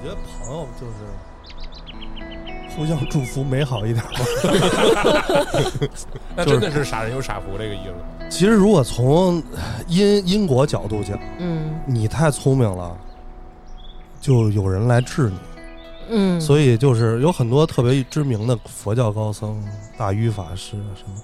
我觉得朋友就是互相祝福美好一点吧。那真的是傻人有傻福这个意思。其实如果从因因果角度讲，嗯你太聪明了，就有人来治你。嗯，所以就是有很多特别知名的佛教高僧，大愚法师啊，什么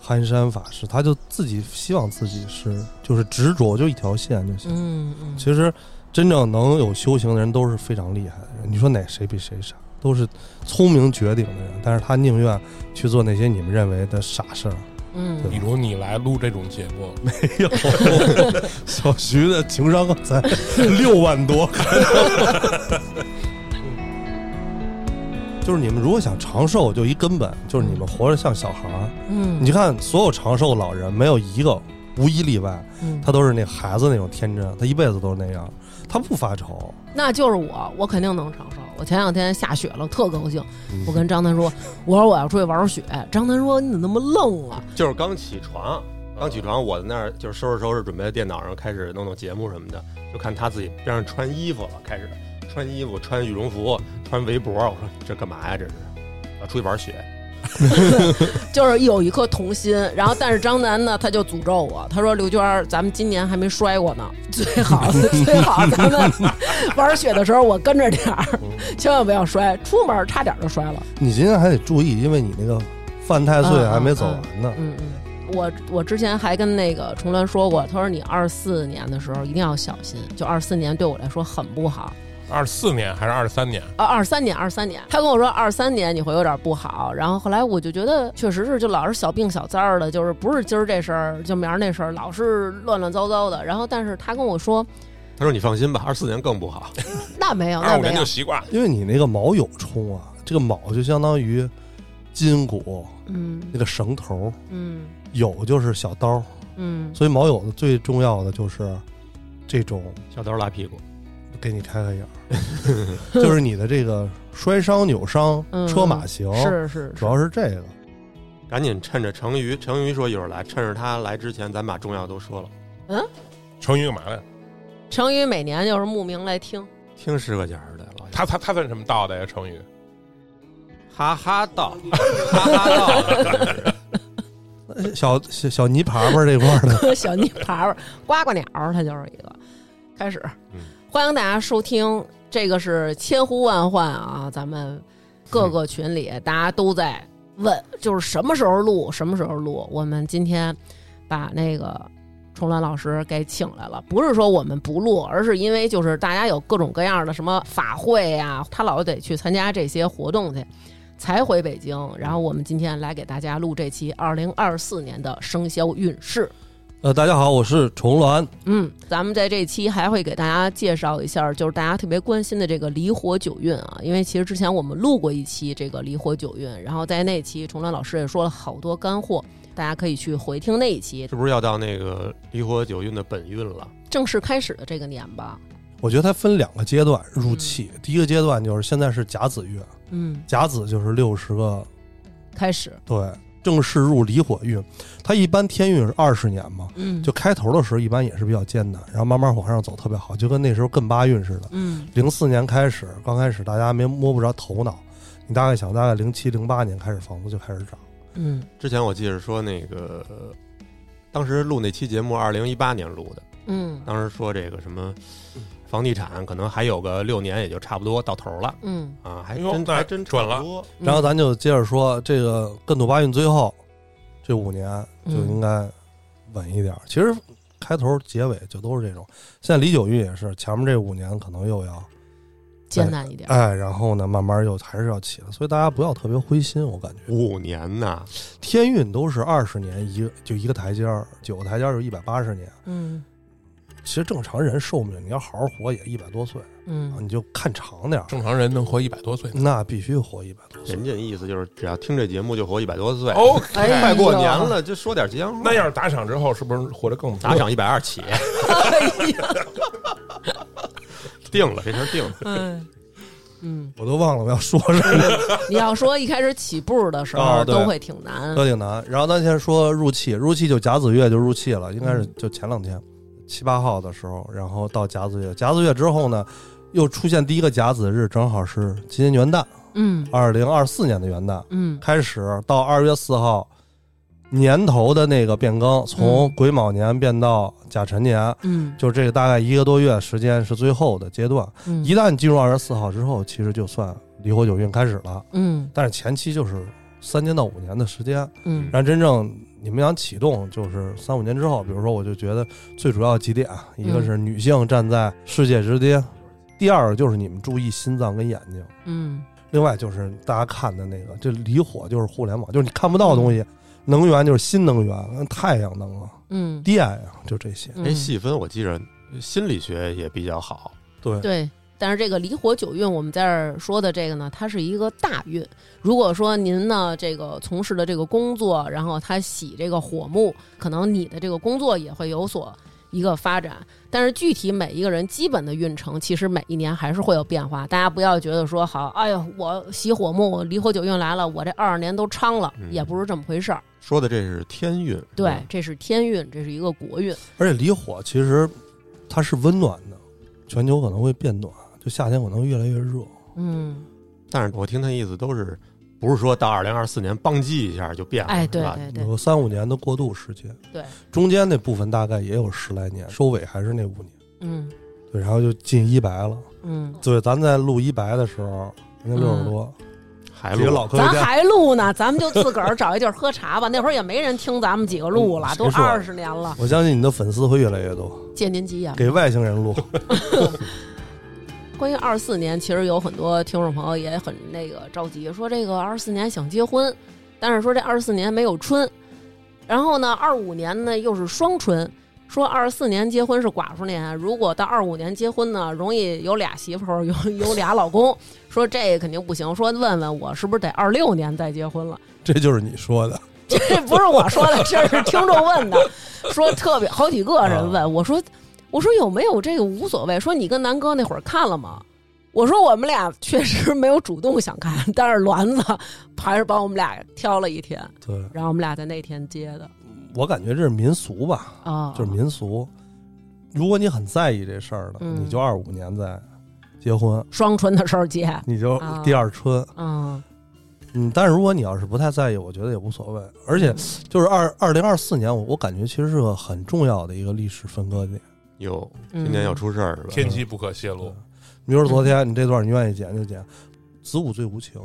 憨山法师，他就自己希望自己是就是执着，就一条线就行。嗯嗯，其实真正能有修行的人都是非常厉害的人。你说哪谁比谁傻？都是聪明绝顶的人，但是他宁愿去做那些你们认为的傻事儿。嗯比如你来录这种节目，没有，小徐的情商才六万多。就是你们如果想长寿，就一根本就是你们活着像小孩儿。嗯，你看，所有长寿老人没有一个无一例外，嗯他都是那孩子那种天真，他一辈子都是那样，他不发愁。那就是我，我肯定能承受。我前两天下雪了，特高兴。嗯我跟张楠说，我说我要出去玩雪。张楠说你怎么那么愣啊？就是刚起床，刚起床，我在那儿就是收拾收拾，准备在电脑上开始弄弄节目什么的，就看他自己边上穿衣服了，开始穿衣服，穿羽绒服，穿围脖。我说这干嘛呀？这是要出去玩雪？就是有一颗童心。然后，但是张楠呢，他就诅咒我，他说刘娟儿，咱们今年还没摔过呢，最好 最好咱们玩雪的时候我跟着点儿，千万不要摔，出门差点就摔了。你今天还得注意，因为你那个犯太岁还没走完呢。嗯嗯。我我之前还跟那个重峦说过，他说你二四年的时候一定要小心，就二四年对我来说很不好。二四年还是二三年？啊，二三年，二三年，他跟我说二三年你会有点不好，然后后来我就觉得确实是，就老是小病小灾儿的，就是不是今儿这事儿就明儿那事儿，老是乱乱糟糟的。然后，但是他跟我说，他说你放心吧，二四年更不好。那没有，二五年就习惯了。因为你那个卯有冲啊，这个卯就相当于筋骨嗯那个绳头，嗯有就是小刀，嗯所以卯有的最重要的就是这种小刀拉屁股，给你开开眼儿，就是你的这个摔伤、扭伤、嗯车马行，是是，主要是这个。赶紧趁着成瑜，成瑜说一会儿来，趁着他来之前，咱把重要都说了。嗯成瑜干嘛来？成瑜每年就是慕名来听，听十个家儿的，老他他他算什么道的呀？成瑜哈哈道，哈哈道。呃 小小小泥耙耙这块儿的，小泥耙耙、呱呱鸟儿，它就是一个。开始嗯，欢迎大家收听，这个是千呼万唤啊，咱们各个群里大家都在问，就是什么时候录，什么时候录。我们今天把那个重峦老师给请来了，不是说我们不录，而是因为就是大家有各种各样的什么法会呀、他老得去参加这些活动去。才回北京，然后我们今天来给大家录这期二零二四年的生肖运势。呃，大家好，我是重峦。嗯，咱们在这期还会给大家介绍一下，就是大家特别关心的这个离火九运啊，因为其实之前我们录过一期这个离火九运，然后在那期重峦老师也说了好多干货，大家可以去回听那一期。是不是要到那个离火九运的本运了？正式开始的这个年吧，我觉得它分两个阶段入气，第一个阶段就是现在是甲子月，嗯，甲子就是六十个，开始，对，正式入离火运。它一般天运是二十年嘛，嗯，就开头的时候一般也是比较艰难，然后慢慢往上走特别好，就跟那时候艮八运似的。嗯零四年开始，刚开始大家没摸不着头脑，你大概想大概零七零八年开始房子就开始涨。嗯之前我记得说那个，当时录那期节目，二零一八年录的，嗯当时说这个什么房地产可能还有个六年，也就差不多到头了嗯，啊，还真还真准了然后咱就接着说这个艮土八运最后这五年就嗯。应该稳一点。其实开头结尾就都是这种，现在李九运也是，前面这五年可能又要艰难一点，哎，然后呢慢慢又还是要起来，所以大家不要特别灰心，我感觉。五年呐，天运都是二十年一个就一个台阶儿，九个台阶儿就一百八十年。嗯其实正常人寿命你要好好活也一百多岁啊，嗯你就看长点儿，正常人能活一百多岁。那必须活一百多岁。人家意思就是只要听这节目就活一百多岁。OK，快过年了，就说点吉祥话。那要是打赏之后，是不是活得更多打赏一百二起，哎呀，定了，这事儿定了。嗯嗯，我都忘了我要说什么，你要说一开始起步的时候哦都会挺难，都挺难。然后咱先说入气，入气就甲子月就入气了，应该是就前两天七八号的时候，然后到甲子月，甲子月之后呢，又出现第一个甲子日，正好是今年元旦，嗯。二零二四年的元旦嗯。开始到二月四号，年头的那个变更，从嗯癸卯年变到甲辰年，嗯。就这个大概一个多月时间是最后的阶段。嗯。一旦进入二月四号之后，其实就算离火九运开始了，嗯。但是前期就是三年到五年的时间。嗯。但真正你们想启动，就是三五年之后。比如说，我就觉得最主要几点，一个是女性站在世界之巅，第二个就是你们注意心脏跟眼睛，嗯。另外就是大家看的那个，这离火就是互联网，就是你看不到的东西，能源就是新能源，太阳能啊、嗯。电呀、就这些。那细分我记着心理学也比较好，对，对，但是这个离火九运，我们在这儿说的这个呢，它是一个大运。如果说您呢这个从事的这个工作，然后它喜这个火木，可能你的这个工作也会有所一个发展。但是具体每一个人基本的运程，其实每一年还是会有变化。大家不要觉得说好，哎呦，我喜火木，我离火九运来了，我这二十年都昌了，嗯也不是这么回事儿。说的这是天运，对，这是天运，这是一个国运。而且离火其实它是温暖的，全球可能会变暖，就夏天可能越来越热。嗯，但是我听他意思都是不是说到二零二四年邦击一下就变了，哎，对？对对有三五年的过渡时间，对，中间那部分大概也有十来年，收尾还是那五年，嗯对，然后就进一白了。嗯。对，咱在录一白的时候，人家六十多，几个还录老科学家，咱还录呢，咱们就自个儿找一地儿喝茶吧。那会儿也没人听咱们几个录了，都二十年了。我相信你的粉丝会越来越多，借您吉言。给外星人录。关于二四年，其实有很多听众朋友也很那个着急，说这个二四年想结婚，但是说这二四年没有春，然后呢，二五年呢又是双春。说二四年结婚是寡妇年，如果到二五年结婚呢，容易有俩媳妇儿，有有俩老公。说这肯定不行，说问问我是不是得二六年再结婚了。这就是你说的，这不是我说的，这是听众问的，说特别好几个人问我说，我说有没有这个无所谓，说你跟南哥那会儿看了吗？我说我们俩 确实没有主动想看，但是栾子 还是帮我们俩挑了一天，对然后我们俩在那天接的我感觉这是民俗吧，啊，就是民俗。如果你很在意这事儿呢，嗯你就二五年再结婚，双春的时候接，你就啊第二春。嗯嗯，但是如果你要是不太在意，我觉得也无所谓。而且就是二二零二四年，我我感觉其实是个很重要的一个历史分割点。有嗯今年要出事儿是吧？天机不可泄露。比如说昨天你这段你愿意剪就剪，子午最无情，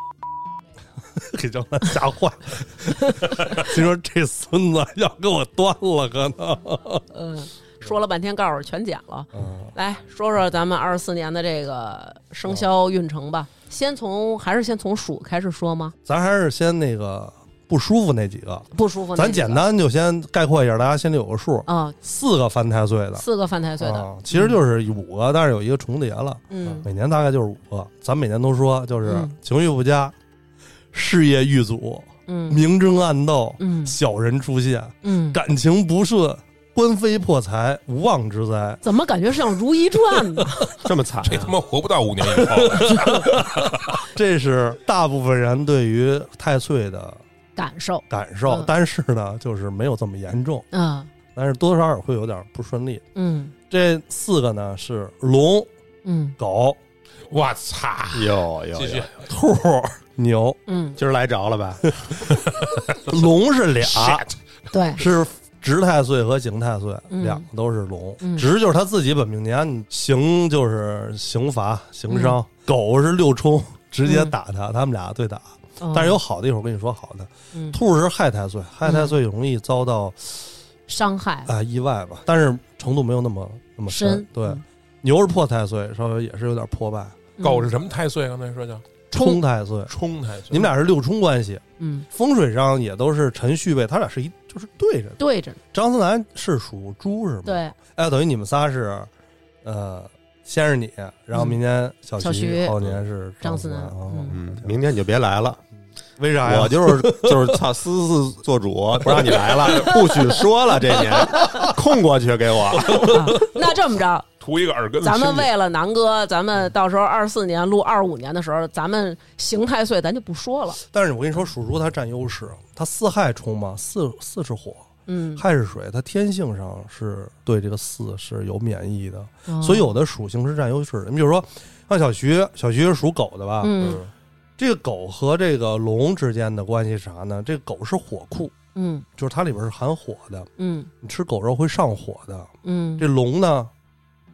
给张兰吓坏了。心说这孙子要给我端了，可能。嗯，说了半天告诉全剪了。嗯，来说说咱们二十四年的这个生肖运程吧，先从还是先从鼠开始说吗？咱还是先那个不舒服那几个，不舒服咱简单就先概括一下，大家心里有个数。啊，四个犯太岁的，四个犯太岁的，啊，其实就是五个，但是有一个重叠了。嗯。每年大概就是五个，咱每年都说就是嗯。情绪不佳，事业遇阻，嗯。明争暗斗，嗯。小人出现，嗯，感情不顺，官非破财，无妄之灾。怎么感觉像《如懿传》呢？这么惨啊，这他妈活不到五年以后，这是大部分人对于太岁的感受，感受，嗯。但是呢，就是没有这么严重，嗯。但是多多少少会有点不顺利。嗯。这四个呢是龙、嗯。狗、我操！有有继续。有，兔、牛。嗯，今儿来着了吧？龙是俩，对，是直太岁和刑太岁，嗯。两个都是龙。嗯。直就是他自己本命年，刑就是刑罚、刑嗯。伤；狗是六冲，直接打他，他们俩对打。哦但是有好的，一会儿我跟你说好的。嗯。兔是害太岁，害太岁容易遭到伤害。啊意外吧，但是程度没有那么那么深，对，嗯。牛是破太岁，稍微也是有点破败。狗是什么太岁？刚才说叫？冲太岁，冲太岁。你们俩是六冲关系，嗯。风水上也都是辰戌位，他俩是一就是对着的。对着。呢，张思楠是属猪是吗？，对，哎，等于你们仨是，呃，先是你，然后明年小小徐。后年是张思楠嗯，明天你就别来了，为啥呀？我就是就是操私自做主，不让你来了，不许说了，这年空过去给我。啊那这么着，图一个耳根子咱们为了南哥，咱们到时候二四年录二五年的时候，咱们刑太岁咱就不说了。但是我跟你说，属猪它占优势，它四害冲嘛，四四是火，嗯，亥是水，它天性上是对这个巳是有免疫的，哦所以有的属性是占优势的。你比如说，像小徐，小徐是属狗的吧？嗯这个狗和这个龙之间的关系是啥呢？这个狗是火库，嗯就是它里边是含火的，嗯你吃狗肉会上火的。嗯，这龙呢，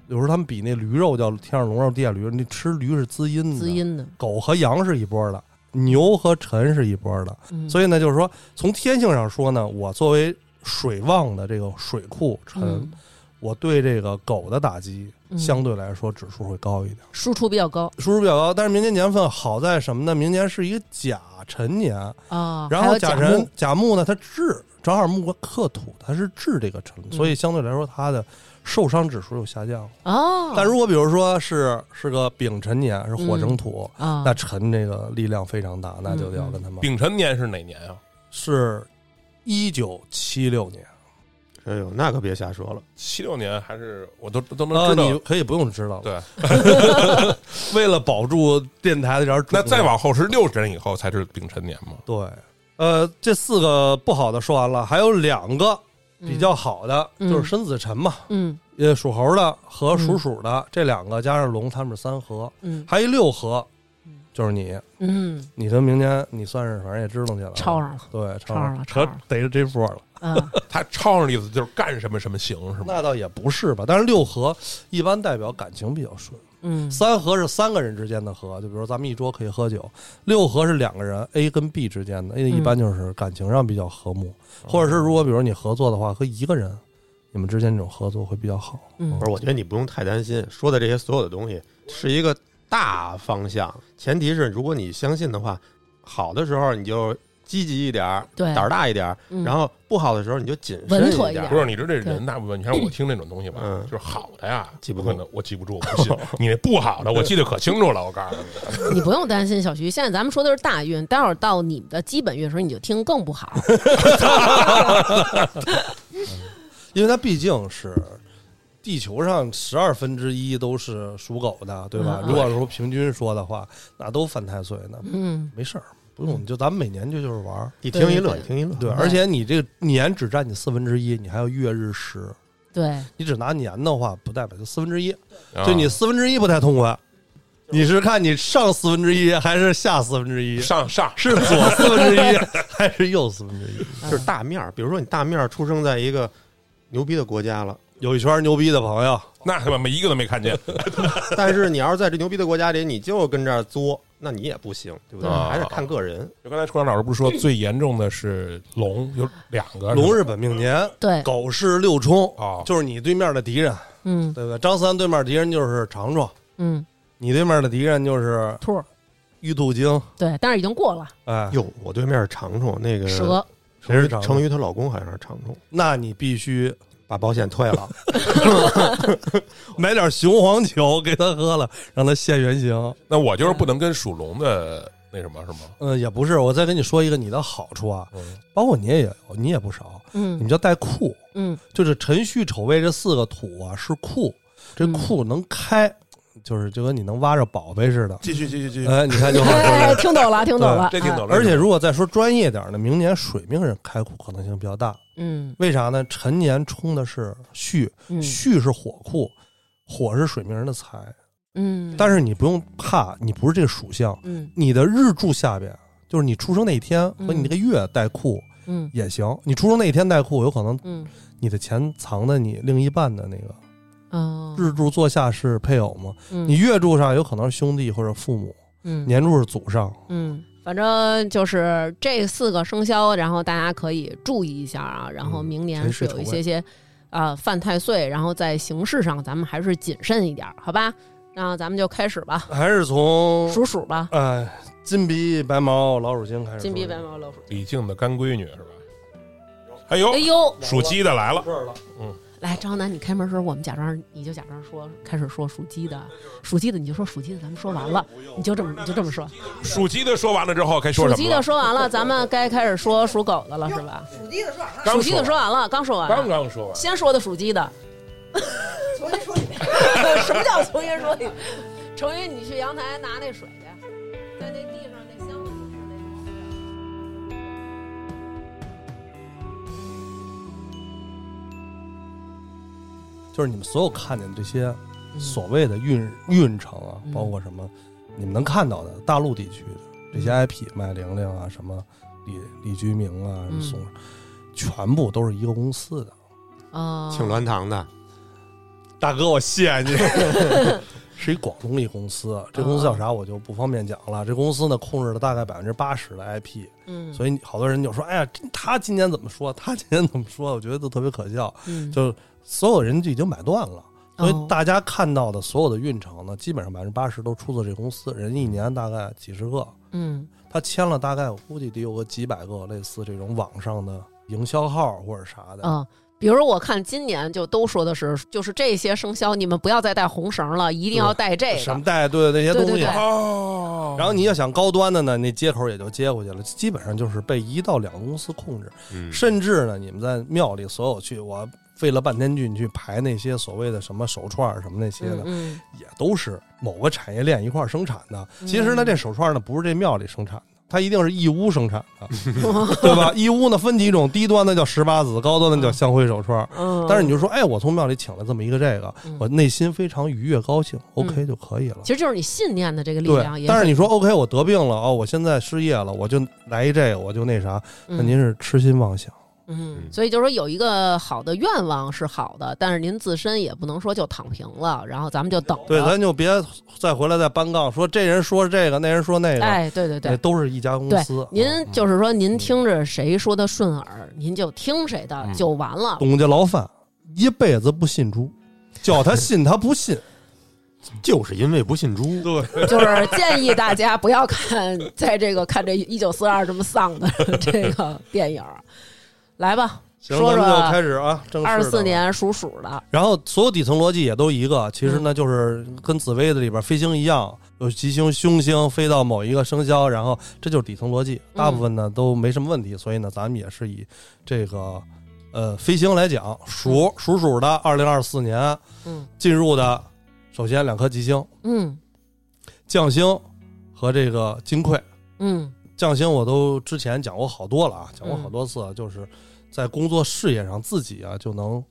有时候他们比那驴肉叫天上龙肉，地下驴肉，你吃驴是滋阴的，滋阴的，狗和羊是一波的，牛和辰是一波的。嗯，所以呢，就是说从天性上说呢，我作为水旺的这个水库辰，嗯我对这个狗的打击嗯相对来说指数会高一点，输出比较高输出比较高。但是明年年份好在什么呢？明年是一个甲辰年，啊，然后甲辰甲木呢，它制正好木克土，它是制这个辰，嗯所以相对来说它的受伤指数又下降。哦，但如果比如说是是个丙辰年，是火生土，啊，那辰这个力量非常大，那就得要跟他们丙辰年是哪年啊？是一九七六年。哎呦，那可别瞎说了。七六年还是我都都能啊，知道。你可以不用知道了。对，为了保住电台的这点儿那再往后是六十年以后才是丙辰年嘛？对，呃，这四个不好的说完了，还有两个嗯比较好的，嗯就是申子辰嘛，嗯呃，属猴的和属鼠的、这两个加上龙，他们是三合，嗯还一六合嗯，就是你，嗯，你跟明年你算是反正也支棱去了，抄上了，对，抄抄上了抄上了可逮着这波了。嗯，他抄上的意思就是干什么什么行是吗？那倒也不是吧，但是六合一般代表感情比较顺。嗯三合是三个人之间的合，就比如咱们一桌可以喝酒。六合是两个人 A 跟 B 之间的，A 一般就是感情上比较和睦，或者是如果比如你合作的话，和一个人你们之间这种合作会比较好。嗯不是，我觉得你不用太担心，说的这些所有的东西是一个大方向，前提是如果你相信的话，好的时候你就积极一点儿，对胆儿大一点儿，嗯然后不好的时候你就谨慎一点儿。稳妥一点不是，你知道这人大部分，你看我听那种东西吧，嗯就是好的呀，记不住可能，我记不住，我不信。你那不好的，我记得可清楚了，我告诉你。你不用担心，小徐。现在咱们说的是大运，待会儿到你的基本运的时候，你就听更不好。因为它毕竟是地球上十二分之一都是属狗的，对吧？嗯如果说平均说的话，那都犯太岁呢，嗯没事儿，不用，就咱们每年就就是玩儿。一听一乐，一听一乐。对，嗯而且你这个年只占你四分之一，你还有月日时，对，你只拿年的话，不代表就四分之一。啊就你四分之一不太痛快，你是看你上四分之一还是下四分之一？上上是左四分之一 还是右四分之一？就是大面儿，比如说你大面儿出生在一个牛逼的国家了，有一圈牛逼的朋友，那他妈没一个都没看见。但是你要是在这牛逼的国家里，你就跟这儿作，那你也不行，对不对？对还是看个人。就刚才楚阳老师不是说最严重的是龙，有两个龙是本命年，对，狗是六冲，啊，就是你对面的敌人，嗯。对不对？张三对面敌人就是长虫，嗯，你对面的敌人就是兔儿，玉兔精，对，但是已经过了，哎，哟，我对面是长虫，那个蛇，谁是长虫？成瑜她老公好像是长虫，那你必须把保险退了。买点雄黄酒给他喝了，让他现原形。那我就是不能跟属龙的那什么是吗？嗯，也不是，我再跟你说一个你的好处啊，嗯，包括你也有，你也不少，你嗯们叫带库，嗯就是辰戌丑未这四个土啊是库，这嗯库能开，就是就跟你能挖着宝贝似的。继续继续继续，哎，你看就好说哎，这。听懂了，听懂了，这听懂了。而且如果再说专业点儿的，明年水命人开库可能性比较大。嗯为啥呢？陈年冲的是戌，嗯戌是火库，火是水命人的财。嗯，但是你不用怕，你不是这个属相，嗯你的日柱下边就是你出生那一天和你那个月带库嗯也行。你出生那一天带库，有可能嗯你的钱藏在你另一半的那个哦，日柱坐下是配偶嘛？嗯你月柱上有可能是兄弟或者父母，嗯年柱是祖上。嗯，反正就是这四个生肖，然后大家可以注意一下啊。然后嗯明年是有一些些啊、犯太岁，然后在形式上咱们还是谨慎一点，好吧？那咱们就开始吧，还是从属鼠吧。哎金鼻白毛老鼠精开始。金鼻白毛老鼠，李靖的干闺女是吧？哎呦哎，呦，属鸡的来了，来张楠，你开门时候，我们假装你就假装说开始说属鸡的，属鸡的你就说属鸡的，咱们说完了，你就这么你就这么说。属鸡的说完了之后该说属鸡的什么了？说完了，咱们该开始说属狗的了，是吧？属鸡的说完了，刚属鸡的说完了，刚说完，刚刚说完，先说的属鸡的。重新说一遍。什么叫重新说一遍？成云，你去阳台拿那水去，就是你们所有看见的这些嗯。所谓的运运城啊，嗯。包括什么你们能看到的大陆地区的这些 IP，麦玲玲啊，什么李李居明啊，什么嗯。宋，全部都是一个公司的。啊，庆鸾堂的，大哥，我谢谢你。是一广东一公司，这公司叫啥我就不方便讲了。这公司呢控制了大概百分之八十的 IP，嗯，所以好多人就说：“哎呀，他今年怎么说？他今年怎么说？”我觉得都特别可笑。嗯就所有人就已经买断了，所哦以大家看到的所有的运程呢，基本上百分之八十都出自这公司。人一年大概几十个，嗯他签了大概我估计得有个几百个类似这种网上的营销号或者啥的。啊。比如我看今年就都说的是，就是这些生肖，你们不要再带红绳了，一定要带这个。什么带对那些东西，对对对。哦。然后你要想高端的呢，那接口也就接过去了，基本上就是被一到两个公司控制。嗯，甚至呢，你们在庙里所有去，我费了半天劲去排那些所谓的什么手串儿什么那些的，嗯也都是某个产业链一块生产的。嗯。其实呢，这手串呢不是这庙里生产的，它一定是义乌生产的，对吧？义乌呢分几种，低端的叫十八子，高端的叫香灰手串。嗯，但是你就说，哎，我从庙里请了这么一个这个，嗯我内心非常愉悦高兴，OK 就可以了。其实就是你信念的这个力量也，但是你说 OK，我得病了哦，我现在失业了，我就来一这个，我就那啥，那嗯您是痴心妄想。嗯，所以就是说有一个好的愿望是好的，但是您自身也不能说就躺平了，然后咱们就等着。对，咱就别再回来再搬杠，说这人说这个，那人说那个，哎，对对对那，都是一家公司。您嗯就是说您听着谁说的顺耳，您就听谁的嗯就完了。董家老范一辈子不信猪，叫他信他不信。就是因为不信猪，对，就是建议大家不要看在这个看这一九四二这么丧的 这个电影儿，来吧，行，说咱们就说开始啊，正式的二十四。年属鼠的，然后所有底层逻辑也都一个，其实嗯。呢，就是跟紫薇的里边飞星一样，有吉星、凶星飞到某一个生肖，然后这就是底层逻辑，嗯。大部分呢都没什么问题。所以呢，咱们也是以这个呃飞星来讲，属属鼠的二零二四年嗯。进入的，首先两颗吉星，嗯。将星和这个金匮。嗯将星我都之前讲过好多了啊，讲过嗯好多次了，就是在工作事业上自己啊就能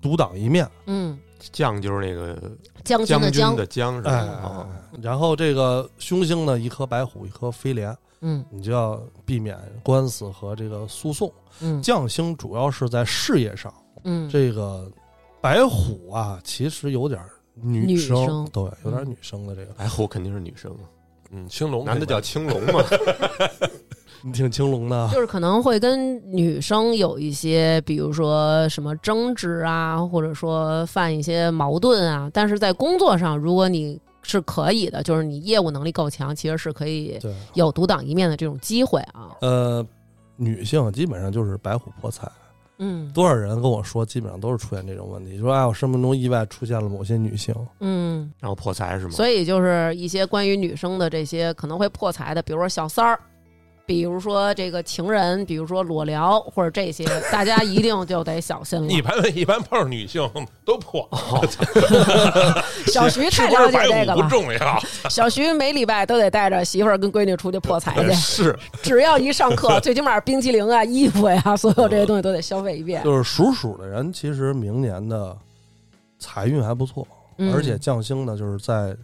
独当一面。嗯，将就是那个将军将的将，的将是吧？哎哦，然后这个凶星呢，一颗白虎，一颗飞廉，嗯你就要避免官司和这个诉讼。嗯将星主要是在事业上，嗯，这个白虎啊，其实有点女女生，对，有点嗯女生的这个。白虎肯定是女生，嗯，青龙男的叫青龙嘛，你挺青龙的，就是可能会跟女生有一些，比如说什么争执啊，或者说犯一些矛盾啊。但是在工作上，如果你是可以的，就是你业务能力够强，其实是可以，有独当一面的这种机会啊。呃，女性基本上就是白虎破财。嗯多少人跟我说，基本上都是出现这种问题，说哎，我生命中意外出现了某些女性，嗯，然后破财是吗？所以就是一些关于女生的这些可能会破财的，比如说小三儿。比如说这个情人，比如说裸聊或者这些，大家一定就得小心了。一般一般碰上女性都破，小徐太了解这个了，不重要？小徐每礼拜都得带着媳妇儿跟闺女出去破财去，是只要一上课，最起码冰淇淋啊、衣服呀，所有这些东西都得消费一遍。就是属鼠的人，其实明年的财运还不错，嗯而且降星呢，就是在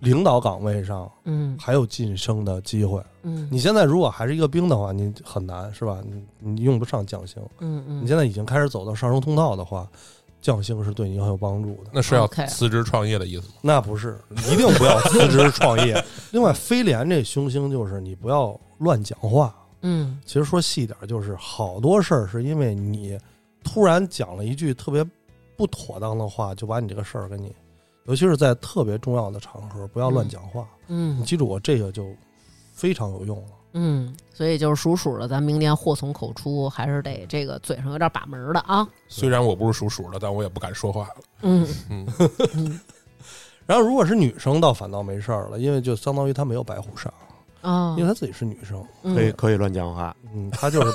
领导岗位上嗯还有晋升的机会。嗯你现在如果还是一个兵的话，你很难是吧？你你用不上将星。嗯嗯，你现在已经开始走到上升通道的话，将星是对你很有帮助的。那是要辞职创业的意思吗？那不是，一定不要辞职创业。另外，飞廉这凶星就是你不要乱讲话。嗯其实说细点，就是好多事儿是因为你突然讲了一句特别不妥当的话，就把你这个事儿给你，尤其是在特别重要的场合，不要乱讲话。嗯你嗯记住我这个就非常有用了。嗯，所以就是属鼠的，咱明年祸从口出，还是得这个嘴上有点把门的啊。虽然我不是属鼠的，但我也不敢说话了。嗯嗯，嗯 然后如果是女生，倒反倒没事儿了，因为就相当于她没有白虎煞，啊因为她自己是女生，嗯。可以可以乱讲话。嗯，她就是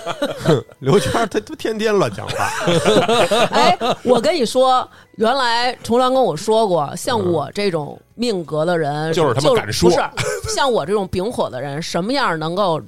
刘娟她她天天乱讲话，哎，我跟你说，原来重良跟我说过，像我这种命格的人，就是他们敢说。不是像我这种丙火的人，什么样能够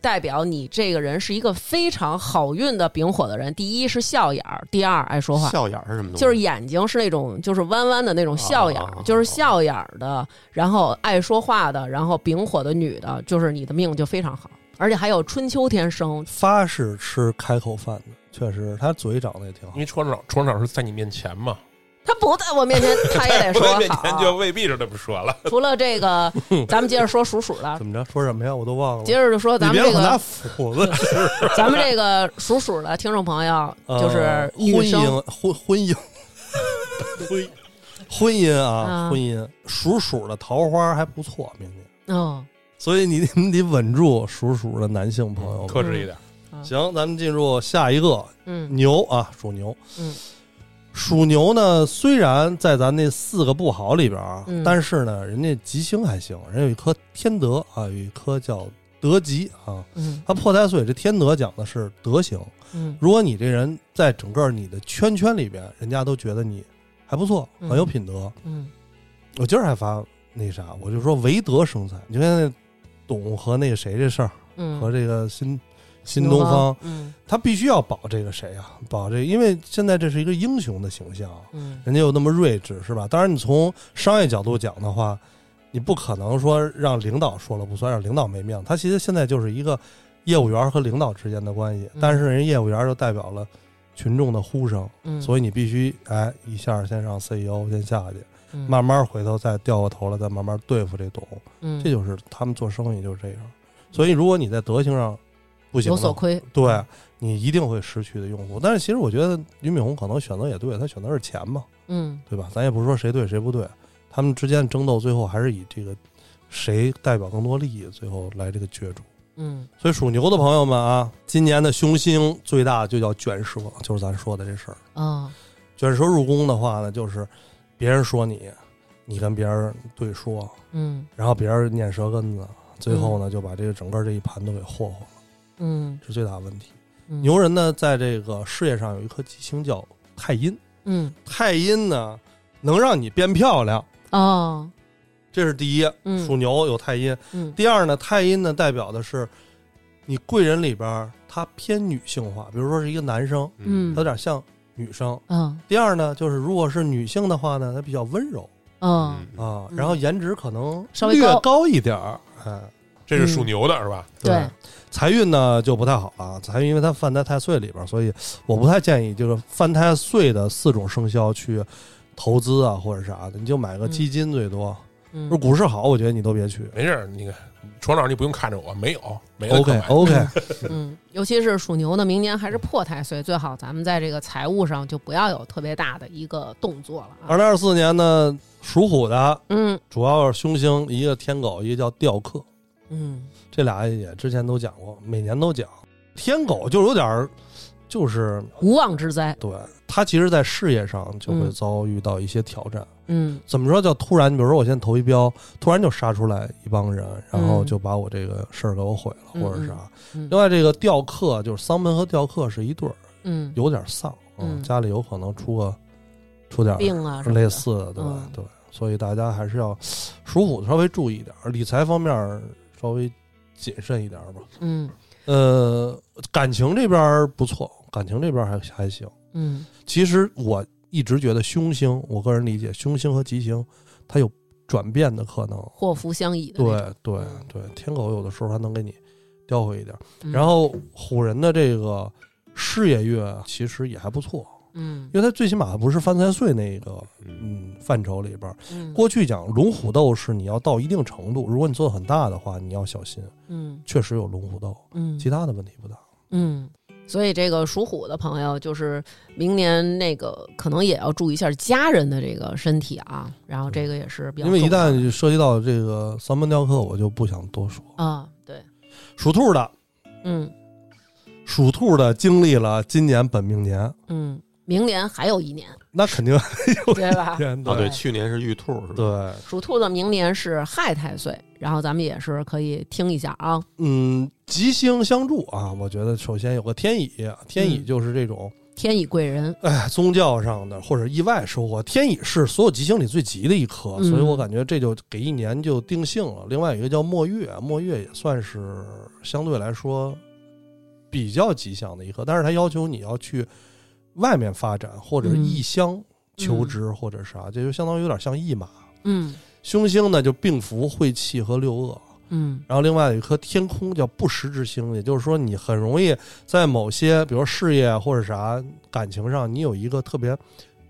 代表你这个人是一个非常好运的丙火的人。第一是笑眼儿，第二爱说话。笑眼儿是什么东西？就是眼睛是那种就是弯弯的那种笑眼儿，哦就是笑眼儿的，然后爱说话的，然后丙火的女的，就是你的命就非常好，而且还有春秋天生。发是吃开口饭的，确实他嘴长得也挺好因。为船长船长是在你面前嘛，他不在我面前，他也得说在面前就。未必是这么说了。除了这个，咱们接着说鼠鼠的，怎么着？说什么呀？我都忘了。接着就说咱们这个拿个斧子，咱们这个属鼠的听众朋友，就是婚姻婚婚姻婚 婚姻啊，啊婚姻属鼠的桃花还不错，明年，哦，所以你你们得稳住属鼠的男性朋友。克制一点，行，咱们进入下一个嗯牛啊，属牛。嗯，属牛呢，虽然在咱那四个不好里边啊，嗯但是呢，人家吉星还行，人家有一颗天德啊，有一颗叫德吉啊。嗯他破太岁，这天德讲的是德行。嗯如果你这人在整个你的圈圈里边，人家都觉得你还不错，嗯很有品德。嗯我今儿还发那啥，我就说唯德生财。你就看那董和那个谁这事儿，嗯，和这个新新东方，嗯。他必须要保这个谁啊？保这个，因为现在这是一个英雄的形象，嗯。人家又那么睿智，是吧？当然，你从商业角度讲的话，你不可能说让领导说了不算，让领导没面子。他其实现在就是一个业务员和领导之间的关系，嗯。但是人业务员就代表了群众的呼声，嗯，所以你必须哎一下先让 CEO 先下去，以慢慢回头再掉过头来，再慢慢对付这董，嗯。这就是他们做生意就是这样。所以如果你在德行上不所亏，对你一定会失去的用户。但是其实我觉得俞敏洪可能选择也对，他选择是钱嘛，嗯对吧？咱也不是说谁对谁不对，他们之间的争斗最后还是以这个谁代表更多利益，最后来这个角逐。嗯所以属牛的朋友们啊，今年的凶星最大就叫卷舌，就是咱说的这事儿。啊卷舌入宫的话呢，就是别人说你，你跟别人对说，嗯然后别人念舌根子，最后呢就把这个整个这一盘都给霍霍了，嗯这是最大的问题。嗯牛人呢，在这个事业上有一颗吉星叫太阴，嗯太阴呢能让你变漂亮，哦这是第一。嗯属牛有太阴。嗯第二呢，太阴呢代表的是你贵人里边儿他偏女性化，比如说是一个男生，嗯他有点像女生。嗯第二呢，就是如果是女性的话呢，她比较温柔嗯啊，嗯然后颜值可能稍微略高高一点儿，哎，这是属牛的是吧？对，财运呢就不太好了，财运因为它犯在太岁里边儿，所以我不太建议就是犯太岁的四种生肖去投资啊或者啥的，你就买个基金最多。嗯股市好，我觉得你都别去。没事儿，那个船长你不用看着我，没有，没有 OK OK，嗯，尤其是属牛的，明年还是破太岁，最好咱们在这个财务上就不要有特别大的一个动作了啊。二零二四年呢，属虎的嗯主要是凶星，一个天狗，一个叫吊客，嗯这俩也之前都讲过，每年都讲。天狗就有点儿，就是无妄之灾。对他其实，在事业上就会嗯遭遇到一些挑战。嗯怎么说叫突然？比如说我现在投一标，突然就杀出来一帮人，然后嗯就把我这个事儿给我毁了，嗯或者是啥。嗯另外，这个吊客就是丧门和吊客是一对儿，嗯，有点丧，嗯家里有可能出个出点病啊类似的，对、嗯对，所以大家还是要属虎的稍微注意一点儿，理财方面儿稍微谨慎一点儿吧。嗯呃，感情这边儿不错，感情这边儿还还行。嗯其实我一直觉得凶星，我个人理解，凶星和吉星它有转变的可能。祸福相倚的。对对嗯对，天狗有的时候还能给你调回一点然后虎人的这个事业月其实也还不错，嗯因为它最起码不是犯太岁那个嗯，嗯范畴里边儿。嗯过去讲龙虎斗是你要到一定程度，如果你做的很大的话，你要小心，嗯确实有龙虎斗，嗯其他的问题不大。嗯，所以这个属虎的朋友，就是明年那个可能也要注意一下家人的这个身体啊。然后这个也是比较因为一旦涉及到这个三门雕刻，我就不想多说。啊，对，属兔的，嗯属兔的经历了今年本命年，嗯，明年还有一年，那肯定 对吧？天哦，对，对去年是玉兔是吧？对，属兔的明年是亥太岁，然后咱们也是可以听一下啊。嗯，吉星相助啊，我觉得首先有个天乙，天乙嗯就是这种天乙贵人，哎，宗教上的或者意外收获，天乙是所有吉星里最吉的一颗，嗯所以我感觉这就给一年就定性了。另外有一个叫墨月，墨月也算是相对来说比较吉祥的一颗，但是它要求你要去外面发展或者嗯。异乡求职或者啥，这就相当于有点像驿马。嗯。凶星呢就病符、晦气和六恶。嗯。然后另外有一颗天空叫不时之星，也就是说你很容易在某些，比如事业或者啥感情上，你有一个特别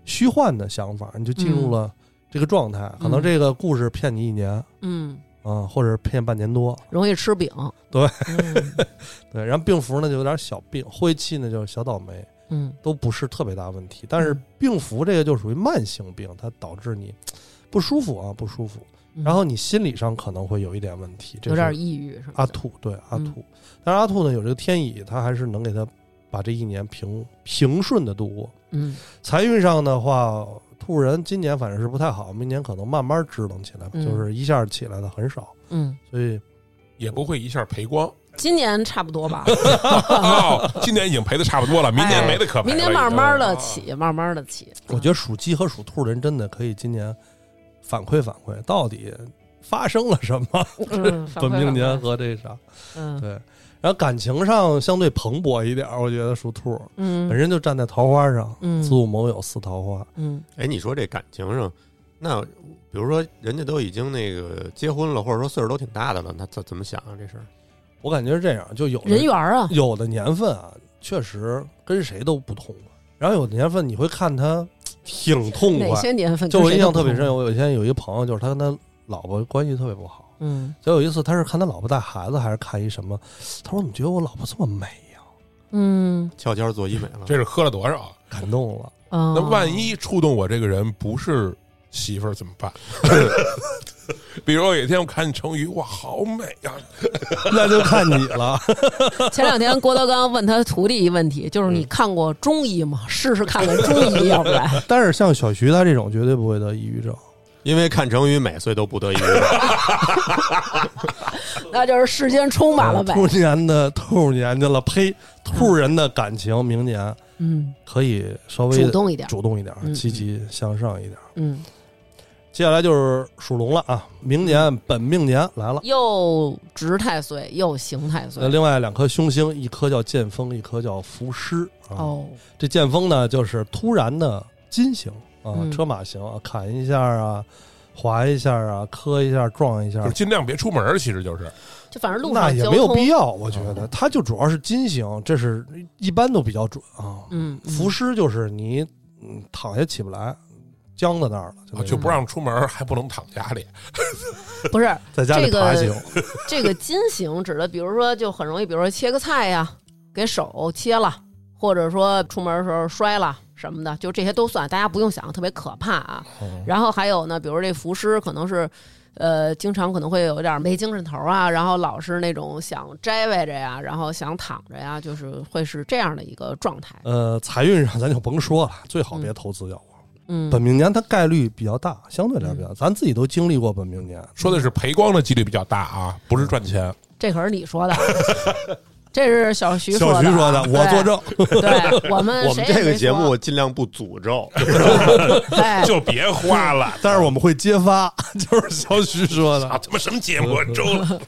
虚幻的想法，你就进入了这个状态。可能这个故事骗你一年嗯，啊、或者骗半年多。容易吃饼，对。嗯，对，然后病符呢就有点小病，晦气呢就是小倒霉，嗯。都不是特别大问题。但是病服这个就属于慢性病，它导致你 不舒服啊，不舒服。嗯，然后你心理上可能会有一点问题，这是有点抑郁什么的，阿兔对阿嗯。兔，但是阿兔呢有这个天乙，他还是能给他把这一年平平顺的度过。嗯。财运上的话，兔人今年反正是不太好，明年可能慢慢支棱起来，嗯。就是一下起来的很少，嗯，所以也不会一下赔光。今年差不多吧，哦，今年已经赔的差不多了，明年没得可赔了。明年慢慢的起，慢慢的起，我觉得属鸡和属兔的人真的可以今年反馈反馈，到底发生了什么？嗯，本命年和这啥？嗯对，然后感情上相对蓬勃一点，我觉得属兔本嗯身就站在桃花上，嗯子午卯酉四桃花。嗯哎，你说这感情上，那比如说人家都已经那个结婚了，或者说岁数都挺大的了，那怎怎么想啊？这事儿我感觉是这样，就有的人缘啊，有的年份啊，确实跟谁都不痛快。然后有的年份你会看他挺痛哪快，些年份就我印象特别深。我有一天有一朋友，就是他跟他老婆关系特别不好。嗯就有一次，他是看他老婆带孩子，还是看一什么？他说：“怎么觉得我老婆这么美呀、嗯悄悄做医美了，这是喝了多少？感动了。啊，那万一触动我这个人不是媳妇儿怎么办？比如有一天我看成语，哇，好美呀、那就看你了。前两天郭德纲问他徒弟一问题，就是你看过中医吗？试试看看中医，要不然但是像小徐他这种，绝对不会得抑郁症。因为看成语美，所以都不得抑郁症。那就是世间充满了美。兔年的兔年去了，呸！兔人的感情明年嗯，可以稍微主动一点，主动一点，嗯积极向上一点。嗯，接下来就是属龙了啊，明年本命年来了。又值太岁，又刑太呃，岁。另外两颗凶星，一颗叫剑锋，一颗叫伏尸啊。哦，这剑锋呢，就是突然的金星啊，嗯车马星啊，砍一下啊，划一下啊，磕一下，撞一下就，尽量别出门，其实就是就反正路那也没有必要，我觉得它就主要是金星，这是一般都比较准啊。嗯，嗯伏尸就是你嗯躺下起不来，僵在那儿了，就啊就不让出门，还不能躺家里。不是 在家里这个爬行。这个金型指的，比如说就很容易，比如说切个菜呀，给手切了，或者说出门的时候摔了什么的，就这些都算，大家不用想特别可怕啊。嗯然后还有呢，比如这浮尸可能是。呃，经常可能会有点没精神头啊，然后老是那种想摘歪着呀，然后想躺着呀，就是会是这样的一个状态。呃，财运上咱就甭说了，最好别投资药物。嗯，本命年它概率比较大，相对来说比较大，咱自己都经历过本命年。说的是赔光的几率比较大啊，不是赚钱。这可是你说的，这是小徐小说的啊，徐说的，我作证。对，我们 我们这个节目尽量不诅咒，哎，就别花了。但是我们会揭发，就是小徐说的。啊，他妈什么节目啊周了？